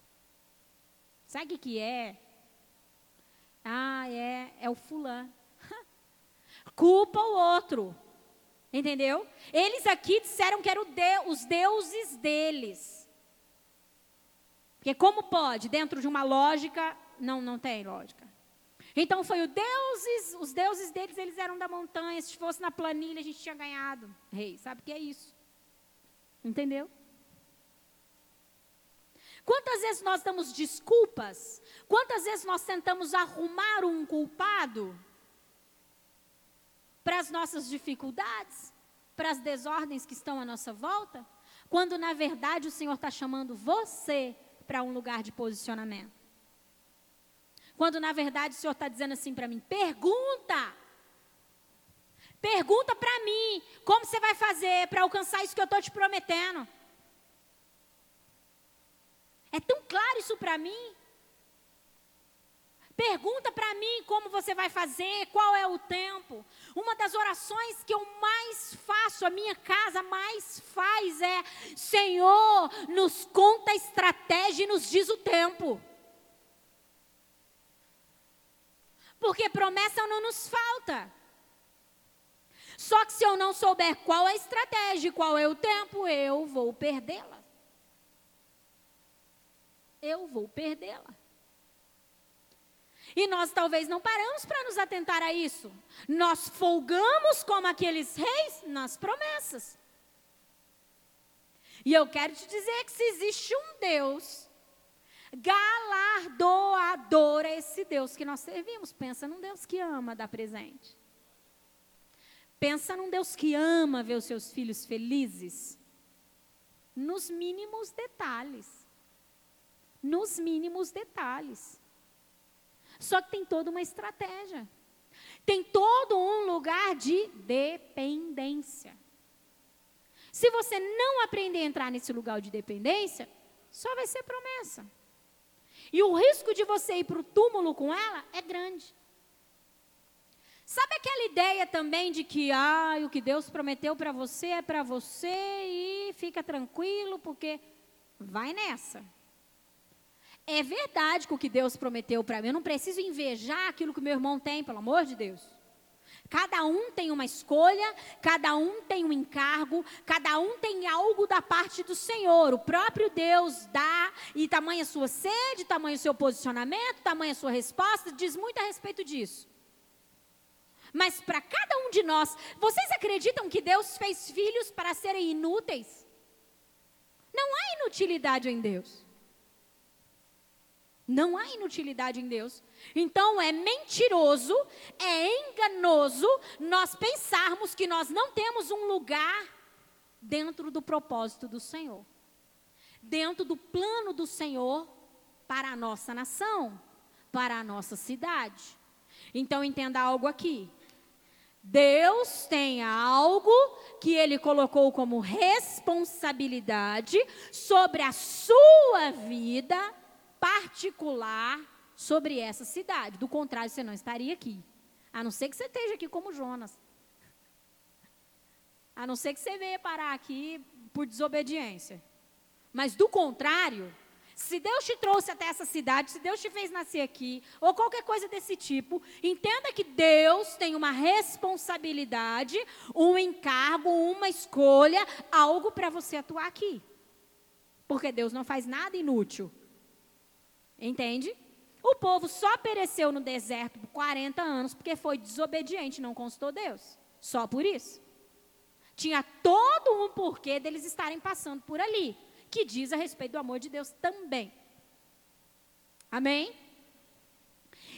Sabe o que é? Ah, é, é o fulano (laughs) culpa o outro. Entendeu? Eles aqui disseram que eram os deuses deles. Porque como pode? Dentro de uma lógica, não, não tem lógica. Então foi o deuses, os deuses deles, eles eram da montanha. Se fosse na planilha, a gente tinha ganhado. Rei, sabe o que é isso? Entendeu? Quantas vezes nós damos desculpas? Quantas vezes nós tentamos arrumar um culpado? para as nossas dificuldades, para as desordens que estão à nossa volta? quando na verdade o Senhor está chamando você para um lugar de posicionamento. Quando na verdade o Senhor está dizendo assim para mim: pergunta. Pergunta para mim como você vai fazer para alcançar isso que eu estou te prometendo. É tão claro isso para mim. Pergunta para mim como você vai fazer, qual é o tempo. Uma das orações que eu mais faço, a minha casa mais faz é: Senhor, nos conta a estratégia e nos diz o tempo. Porque promessa não nos falta. Só que se eu não souber qual é a estratégia, qual é o tempo, eu vou perdê-la. Eu vou perdê-la. E nós talvez não paramos para nos atentar a isso. Nós folgamos como aqueles reis nas promessas. E eu quero te dizer que se existe um Deus galardoador, é esse Deus que nós servimos. Pensa num Deus que ama dar presente. Pensa num Deus que ama ver os seus filhos felizes. Nos mínimos detalhes. Nos mínimos detalhes. Só que tem toda uma estratégia. Tem todo um lugar de dependência. Se você não aprender a entrar nesse lugar de dependência, só vai ser promessa. E o risco de você ir para o túmulo com ela é grande. Sabe aquela ideia também de que ah, o que Deus prometeu para você é para você e fica tranquilo, porque vai nessa. É verdade que o que Deus prometeu para mim, eu não preciso invejar aquilo que meu irmão tem, pelo amor de Deus. Cada um tem uma escolha, cada um tem um encargo, cada um tem algo da parte do Senhor. O próprio Deus dá, e tamanha sua sede, tamanho seu posicionamento, tamanha sua resposta, diz muito a respeito disso. Mas para cada um de nós, vocês acreditam que Deus fez filhos para serem inúteis? Não há inutilidade em Deus. Não há inutilidade em Deus. Então é mentiroso, é enganoso nós pensarmos que nós não temos um lugar dentro do propósito do Senhor, dentro do plano do Senhor para a nossa nação, para a nossa cidade. Então entenda algo aqui. Deus tem algo que Ele colocou como responsabilidade sobre a sua vida particular sobre essa cidade. Do contrário, você não estaria aqui. A não ser que você esteja aqui como Jonas. A não ser que você venha parar aqui por desobediência. Mas do contrário, se Deus te trouxe até essa cidade, se Deus te fez nascer aqui, ou qualquer coisa desse tipo, entenda que Deus tem uma responsabilidade, um encargo, uma escolha, algo para você atuar aqui. Porque Deus não faz nada inútil. Entende? O povo só pereceu no deserto por 40 anos porque foi desobediente, não consultou Deus. Só por isso. Tinha todo um porquê deles estarem passando por ali, que diz a respeito do amor de Deus também. Amém?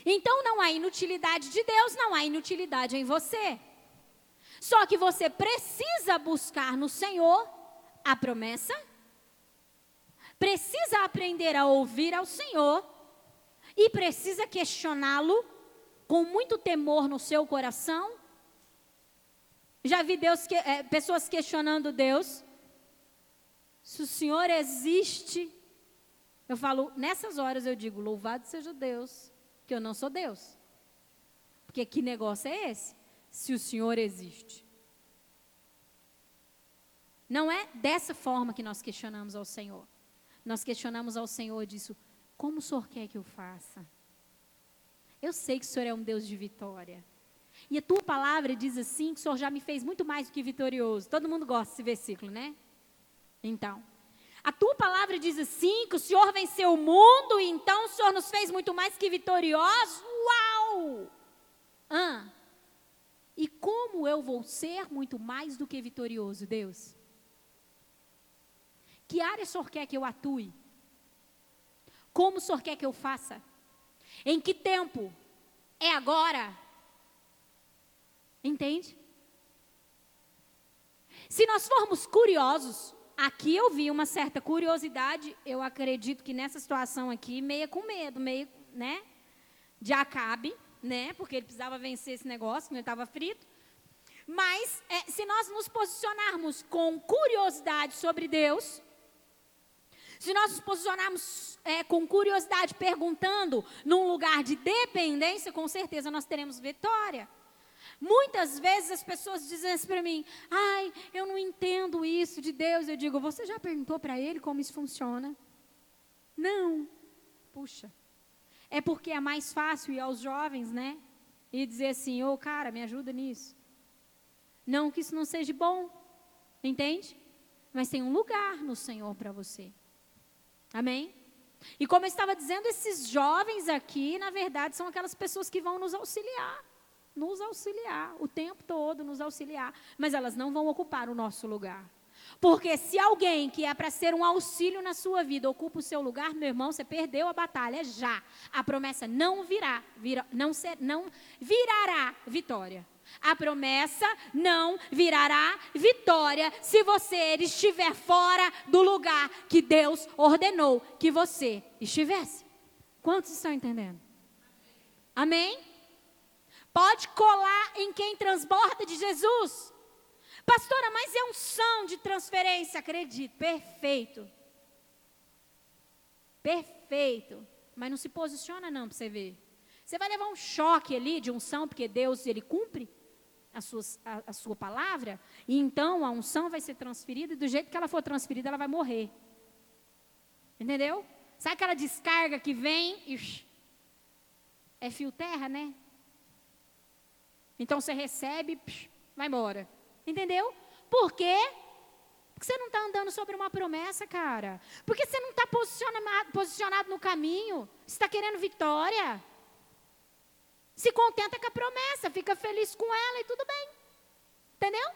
Então não há inutilidade de Deus, não há inutilidade em você. Só que você precisa buscar no Senhor a promessa precisa aprender a ouvir ao Senhor e precisa questioná-lo com muito temor no seu coração. Já vi Deus que, é, pessoas questionando Deus. Se o Senhor existe, eu falo, nessas horas eu digo, louvado seja Deus, que eu não sou Deus. Porque que negócio é esse? Se o Senhor existe. Não é dessa forma que nós questionamos ao Senhor. Nós questionamos ao Senhor disso: como o Senhor quer que eu faça? Eu sei que o Senhor é um Deus de vitória. E a tua palavra diz assim: que o Senhor já me fez muito mais do que vitorioso. Todo mundo gosta desse versículo, né? Então, a tua palavra diz assim: que o Senhor venceu o mundo, e então o Senhor nos fez muito mais que vitoriosos. Uau! Ah, e como eu vou ser muito mais do que vitorioso, Deus? Que área o Senhor quer que eu atue? Como o Senhor quer que eu faça? Em que tempo? É agora? Entende? Se nós formos curiosos, aqui eu vi uma certa curiosidade, eu acredito que nessa situação aqui, meia com medo, meio, né? De Acabe, né? Porque ele precisava vencer esse negócio, que ele estava frito. Mas é, se nós nos posicionarmos com curiosidade sobre Deus, se nós nos posicionarmos é, com curiosidade, perguntando num lugar de dependência, com certeza nós teremos vitória. Muitas vezes as pessoas dizem assim para mim: ai, eu não entendo isso de Deus. Eu digo: você já perguntou para ele como isso funciona? Não. Puxa. É porque é mais fácil ir aos jovens, né? E dizer assim: ô oh, cara, me ajuda nisso. Não que isso não seja bom, entende? Mas tem um lugar no Senhor para você. Amém? E como eu estava dizendo, esses jovens aqui, na verdade, são aquelas pessoas que vão nos auxiliar. Nos auxiliar, o tempo todo nos auxiliar. Mas elas não vão ocupar o nosso lugar. Porque se alguém que é para ser um auxílio na sua vida ocupa o seu lugar, meu irmão, você perdeu a batalha já. A promessa não virá, não, ser, não virará vitória. A promessa não virará vitória se você estiver fora do lugar que Deus ordenou que você estivesse. Quantos estão entendendo? Amém? Pode colar em quem transborda de Jesus. Pastora, mas é um som de transferência, acredito. Perfeito. Perfeito. Mas não se posiciona não para você ver. Você vai levar um choque ali de unção, porque Deus ele cumpre a sua, a, a sua palavra, e então a unção vai ser transferida, e do jeito que ela for transferida, ela vai morrer. Entendeu? Sabe aquela descarga que vem e. É fio terra, né? Então você recebe, vai embora. Entendeu? Por quê? Porque você não está andando sobre uma promessa, cara. Porque você não está posicionado, posicionado no caminho. Você está querendo vitória. Se contenta com a promessa, fica feliz com ela e tudo bem. Entendeu?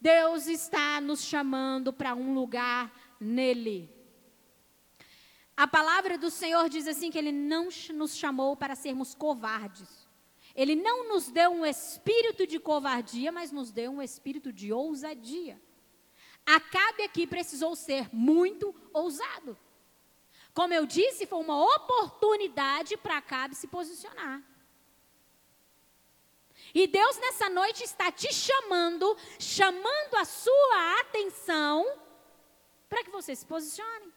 Deus está nos chamando para um lugar nele. A palavra do Senhor diz assim que ele não nos chamou para sermos covardes. Ele não nos deu um espírito de covardia, mas nos deu um espírito de ousadia. Acabe aqui precisou ser muito ousado. Como eu disse, foi uma oportunidade para Acabe se posicionar. E Deus nessa noite está te chamando, chamando a sua atenção para que você se posicione.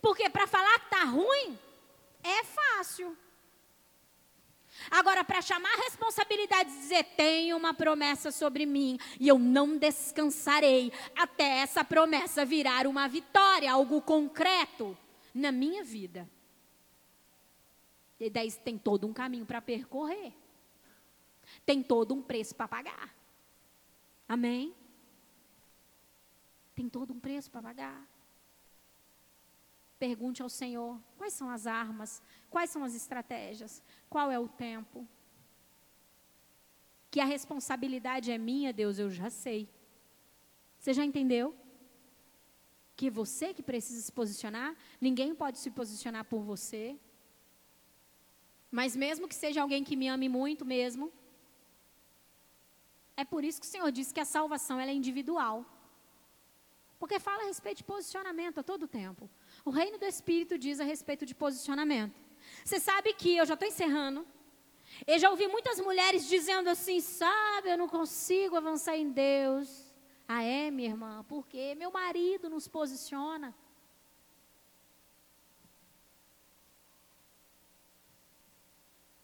Porque para falar que está ruim, é fácil. Agora, para chamar a responsabilidade e dizer: tenho uma promessa sobre mim e eu não descansarei até essa promessa virar uma vitória, algo concreto na minha vida. E daí tem todo um caminho para percorrer, tem todo um preço para pagar. Amém? Tem todo um preço para pagar. Pergunte ao Senhor: quais são as armas? Quais são as estratégias? Qual é o tempo? Que a responsabilidade é minha, Deus, eu já sei. Você já entendeu? Que você que precisa se posicionar, ninguém pode se posicionar por você. Mas mesmo que seja alguém que me ame muito mesmo, é por isso que o Senhor disse que a salvação é individual. Porque fala a respeito de posicionamento a todo tempo. O reino do Espírito diz a respeito de posicionamento. Você sabe que, eu já estou encerrando, eu já ouvi muitas mulheres dizendo assim, sabe, eu não consigo avançar em Deus. Ah, é, minha irmã, porque meu marido nos posiciona.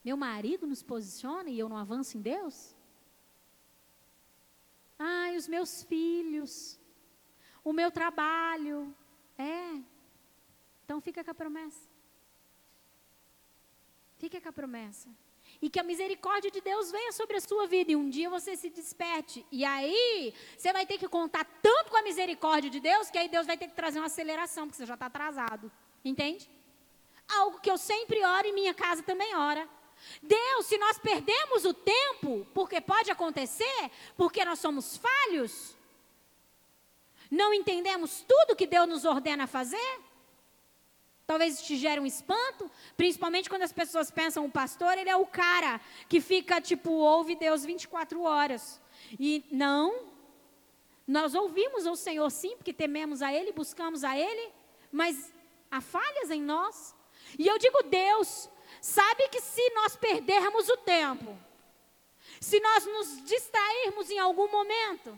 Meu marido nos posiciona e eu não avanço em Deus? Ai, os meus filhos, o meu trabalho. É, então fica com a promessa. Fica com a promessa. E que a misericórdia de Deus venha sobre a sua vida e um dia você se desperte. E aí, você vai ter que contar tanto com a misericórdia de Deus que aí Deus vai ter que trazer uma aceleração, porque você já está atrasado. Entende? Algo que eu sempre oro e minha casa também ora. Deus, se nós perdemos o tempo, porque pode acontecer, porque nós somos falhos, não entendemos tudo que Deus nos ordena fazer, Talvez te gere um espanto, principalmente quando as pessoas pensam o pastor, ele é o cara que fica tipo ouve Deus 24 horas. E não, Nós ouvimos o Senhor sim, porque tememos a Ele, buscamos a Ele, mas há falhas em nós. E eu digo, Deus, sabe que se nós perdermos o tempo, se nós nos distrairmos em algum momento,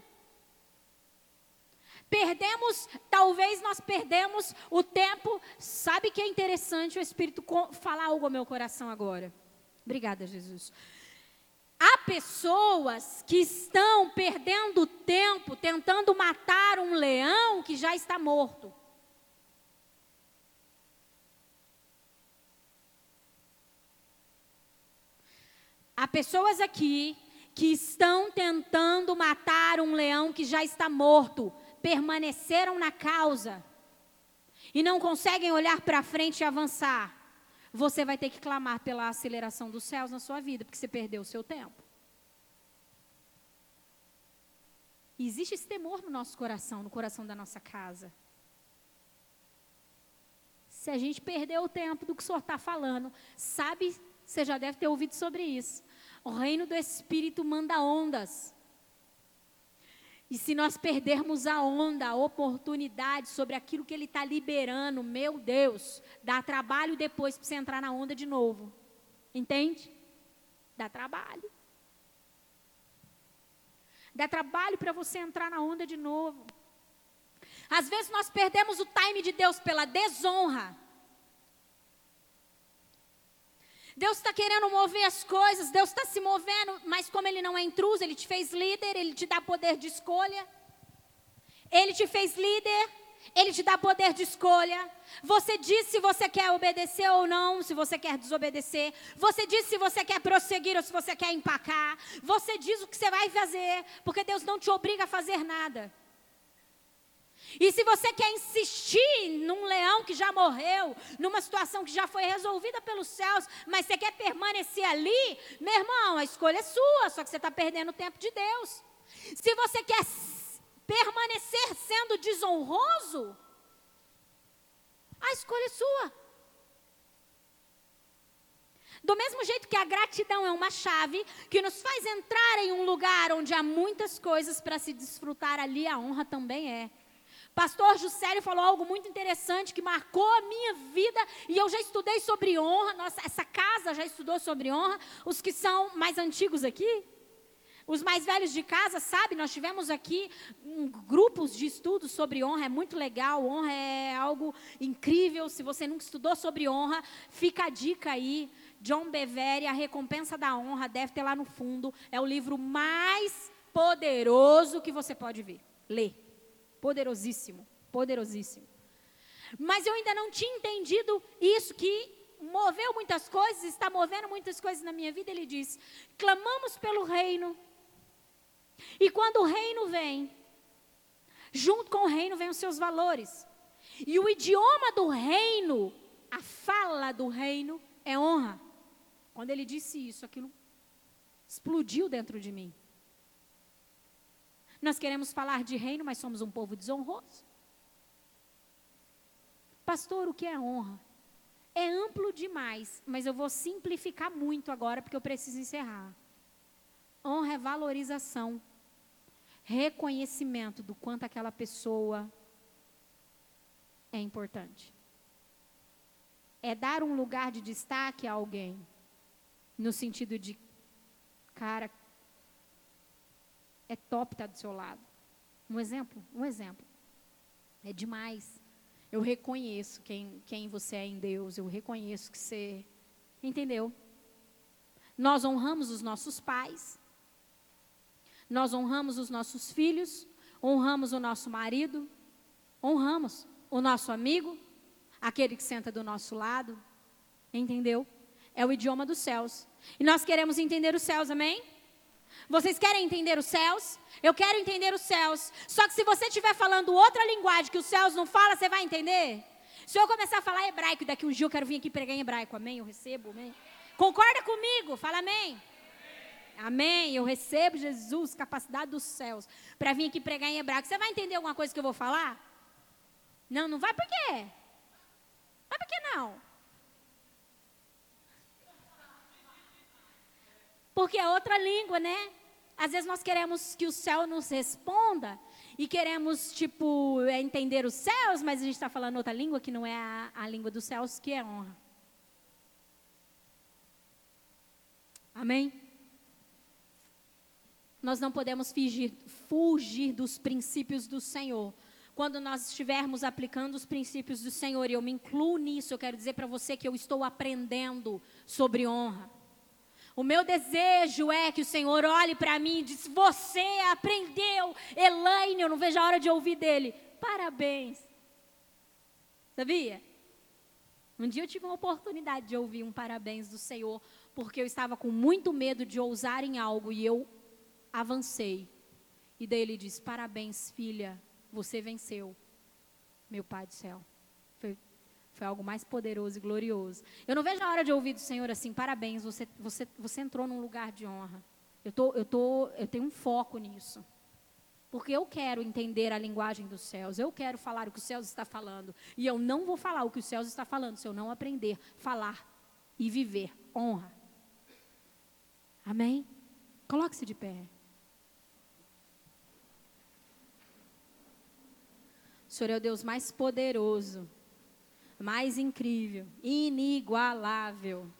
perdemos, talvez nós perdemos o tempo. Sabe que é interessante o Espírito falar algo ao meu coração agora? Obrigada, Jesus. Há pessoas que estão perdendo tempo tentando matar um leão que já está morto. Há pessoas aqui que estão tentando matar um leão que já está morto, permaneceram na causa e não conseguem olhar para frente e avançar você vai ter que clamar pela aceleração dos céus na sua vida, porque você perdeu o seu tempo. E existe esse temor no nosso coração, no coração da nossa casa. Se a gente perdeu o tempo do que o senhor está falando, sabe, você já deve ter ouvido sobre isso. O reino do Espírito manda ondas. E se nós perdermos a onda, a oportunidade sobre aquilo que Ele está liberando, meu Deus, dá trabalho depois para você entrar na onda de novo. Entende? Dá trabalho. Dá trabalho para você entrar na onda de novo. Às vezes nós perdemos o time de Deus pela desonra. Deus está querendo mover as coisas, Deus está se movendo, mas como Ele não é intruso, Ele te fez líder, Ele te dá poder de escolha. Ele te fez líder, Ele te dá poder de escolha. Você diz se você quer obedecer ou não, se você quer desobedecer. Você diz se você quer prosseguir ou se você quer empacar. Você diz o que você vai fazer, porque Deus não te obriga a fazer nada. E se você quer insistir num leão que já morreu, numa situação que já foi resolvida pelos céus, mas você quer permanecer ali, meu irmão, a escolha é sua, só que você está perdendo o tempo de Deus. Se você quer permanecer sendo desonroso, a escolha é sua. Do mesmo jeito que a gratidão é uma chave que nos faz entrar em um lugar onde há muitas coisas para se desfrutar ali, a honra também é. Pastor Juscelio falou algo muito interessante que marcou a minha vida e eu já estudei sobre honra. Nossa, essa casa já estudou sobre honra. Os que são mais antigos aqui, os mais velhos de casa, sabe? Nós tivemos aqui um, grupos de estudos sobre honra, é muito legal. Honra é algo incrível. Se você nunca estudou sobre honra, fica a dica aí. John Bevere, A Recompensa da Honra, deve ter lá no fundo. É o livro mais poderoso que você pode ver. Ler. Poderosíssimo, poderosíssimo. Mas eu ainda não tinha entendido isso que moveu muitas coisas, está movendo muitas coisas na minha vida. Ele diz: clamamos pelo reino. E quando o reino vem, junto com o reino vem os seus valores. E o idioma do reino, a fala do reino é honra. Quando ele disse isso, aquilo explodiu dentro de mim. Nós queremos falar de reino, mas somos um povo desonroso. Pastor, o que é honra? É amplo demais, mas eu vou simplificar muito agora porque eu preciso encerrar. Honra é valorização, reconhecimento do quanto aquela pessoa é importante. É dar um lugar de destaque a alguém, no sentido de, cara, é top estar do seu lado. Um exemplo, um exemplo. É demais. Eu reconheço quem, quem você é em Deus, eu reconheço que você. Entendeu? Nós honramos os nossos pais, nós honramos os nossos filhos, honramos o nosso marido, honramos o nosso amigo, aquele que senta do nosso lado. Entendeu? É o idioma dos céus. E nós queremos entender os céus, amém? Vocês querem entender os céus? Eu quero entender os céus. Só que se você estiver falando outra linguagem que os céus não falam, você vai entender? Se eu começar a falar hebraico, daqui um dia eu quero vir aqui pregar em hebraico, amém? Eu recebo, amém? Concorda comigo? Fala amém. Amém. Eu recebo Jesus, capacidade dos céus, para vir aqui pregar em hebraico. Você vai entender alguma coisa que eu vou falar? Não, não vai por quê? Vai por que não? Porque é outra língua, né? Às vezes nós queremos que o céu nos responda e queremos, tipo, é, entender os céus, mas a gente está falando outra língua que não é a, a língua dos céus, que é honra. Amém? Nós não podemos fugir, fugir dos princípios do Senhor. Quando nós estivermos aplicando os princípios do Senhor, e eu me incluo nisso, eu quero dizer para você que eu estou aprendendo sobre honra. O meu desejo é que o Senhor olhe para mim e diz: Você aprendeu, Elaine, eu não vejo a hora de ouvir dele. Parabéns. Sabia? Um dia eu tive uma oportunidade de ouvir um parabéns do Senhor, porque eu estava com muito medo de ousar em algo e eu avancei. E daí ele diz: Parabéns, filha, você venceu, meu Pai do céu. Foi algo mais poderoso e glorioso. Eu não vejo a hora de ouvir do Senhor assim, parabéns, você, você, você entrou num lugar de honra. Eu, tô, eu, tô, eu tenho um foco nisso. Porque eu quero entender a linguagem dos céus, eu quero falar o que os céus está falando. E eu não vou falar o que os céus está falando se eu não aprender falar e viver honra. Amém? Coloque-se de pé. O Senhor é o Deus mais poderoso mais incrível, inigualável,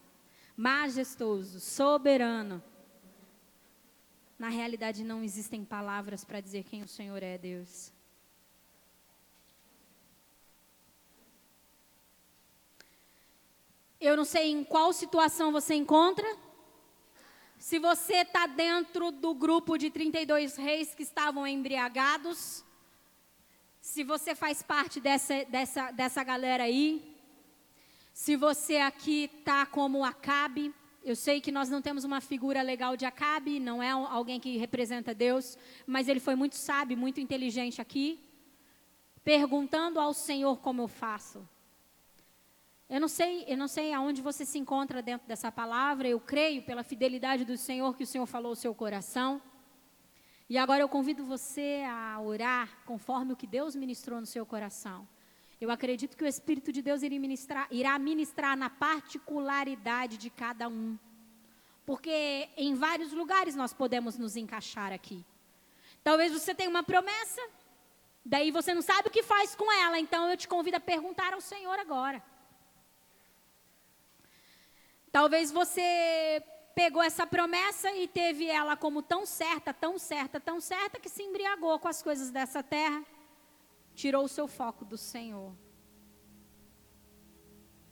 majestoso, soberano. Na realidade, não existem palavras para dizer quem o Senhor é, Deus. Eu não sei em qual situação você encontra. Se você está dentro do grupo de 32 reis que estavam embriagados, se você faz parte dessa, dessa, dessa galera aí, se você aqui está como Acabe, eu sei que nós não temos uma figura legal de Acabe, não é alguém que representa Deus, mas ele foi muito sábio, muito inteligente aqui, perguntando ao Senhor como eu faço. Eu não sei, eu não sei aonde você se encontra dentro dessa palavra, eu creio pela fidelidade do Senhor que o Senhor falou ao seu coração. E agora eu convido você a orar conforme o que Deus ministrou no seu coração. Eu acredito que o Espírito de Deus irá ministrar, irá ministrar na particularidade de cada um. Porque em vários lugares nós podemos nos encaixar aqui. Talvez você tenha uma promessa, daí você não sabe o que faz com ela, então eu te convido a perguntar ao Senhor agora. Talvez você pegou essa promessa e teve ela como tão certa, tão certa, tão certa, que se embriagou com as coisas dessa terra, tirou o seu foco do Senhor.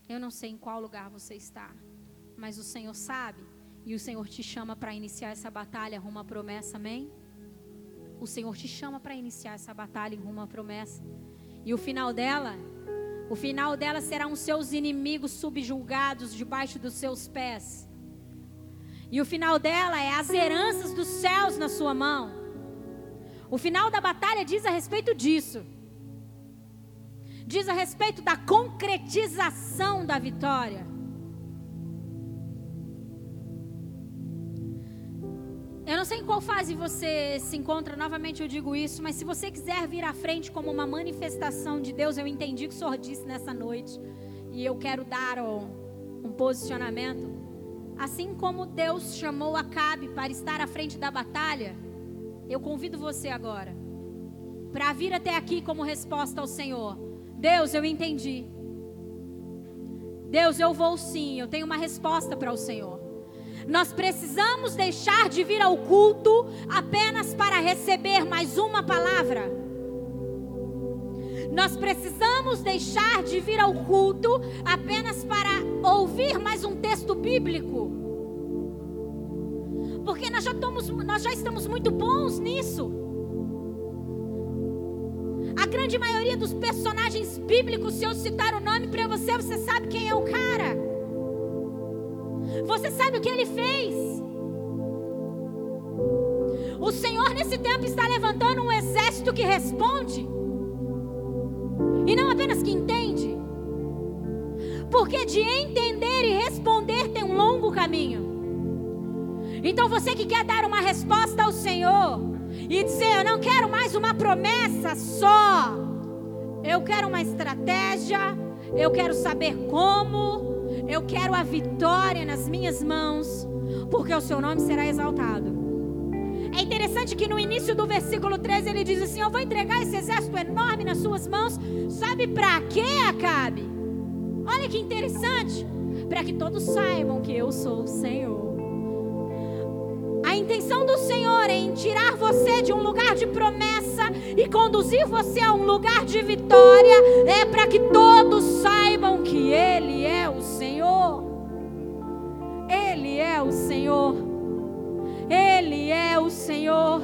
Eu não sei em qual lugar você está, mas o Senhor sabe, e o Senhor te chama para iniciar essa batalha rumo à promessa, amém? O Senhor te chama para iniciar essa batalha rumo à promessa. E o final dela, o final dela serão os seus inimigos subjulgados debaixo dos seus pés. E o final dela é as heranças dos céus na sua mão. O final da batalha diz a respeito disso. Diz a respeito da concretização da vitória. Eu não sei em qual fase você se encontra, novamente eu digo isso, mas se você quiser vir à frente como uma manifestação de Deus, eu entendi que o Senhor disse nessa noite, e eu quero dar um, um posicionamento. Assim como Deus chamou Acabe para estar à frente da batalha, eu convido você agora para vir até aqui como resposta ao Senhor. Deus, eu entendi. Deus, eu vou sim, eu tenho uma resposta para o Senhor. Nós precisamos deixar de vir ao culto apenas para receber mais uma palavra. Nós precisamos deixar de vir ao culto apenas para ouvir mais um texto bíblico. Porque nós já, estamos, nós já estamos muito bons nisso. A grande maioria dos personagens bíblicos, se eu citar o nome para você, você sabe quem é o cara. Você sabe o que ele fez. O Senhor nesse tempo está levantando um exército que responde. E não apenas que entende. Porque de entender e responder tem um longo caminho. Então você que quer dar uma resposta ao Senhor e dizer: Eu não quero mais uma promessa só. Eu quero uma estratégia. Eu quero saber como. Eu quero a vitória nas minhas mãos. Porque o seu nome será exaltado. Interessante que no início do versículo 13 ele diz assim: Eu vou entregar esse exército enorme nas suas mãos. Sabe para quê, Acabe? Olha que interessante. Para que todos saibam que eu sou o Senhor. A intenção do Senhor em tirar você de um lugar de promessa e conduzir você a um lugar de vitória é para que todos saibam que Ele é o Senhor. Ele é o Senhor. Ele é o Senhor.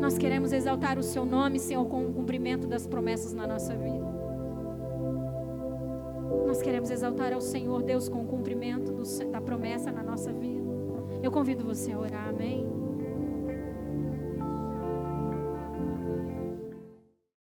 Nós queremos exaltar o Seu nome, Senhor, com o cumprimento das promessas na nossa vida. Nós queremos exaltar ao Senhor, Deus, com o cumprimento do, da promessa na nossa vida. Eu convido você a orar, amém?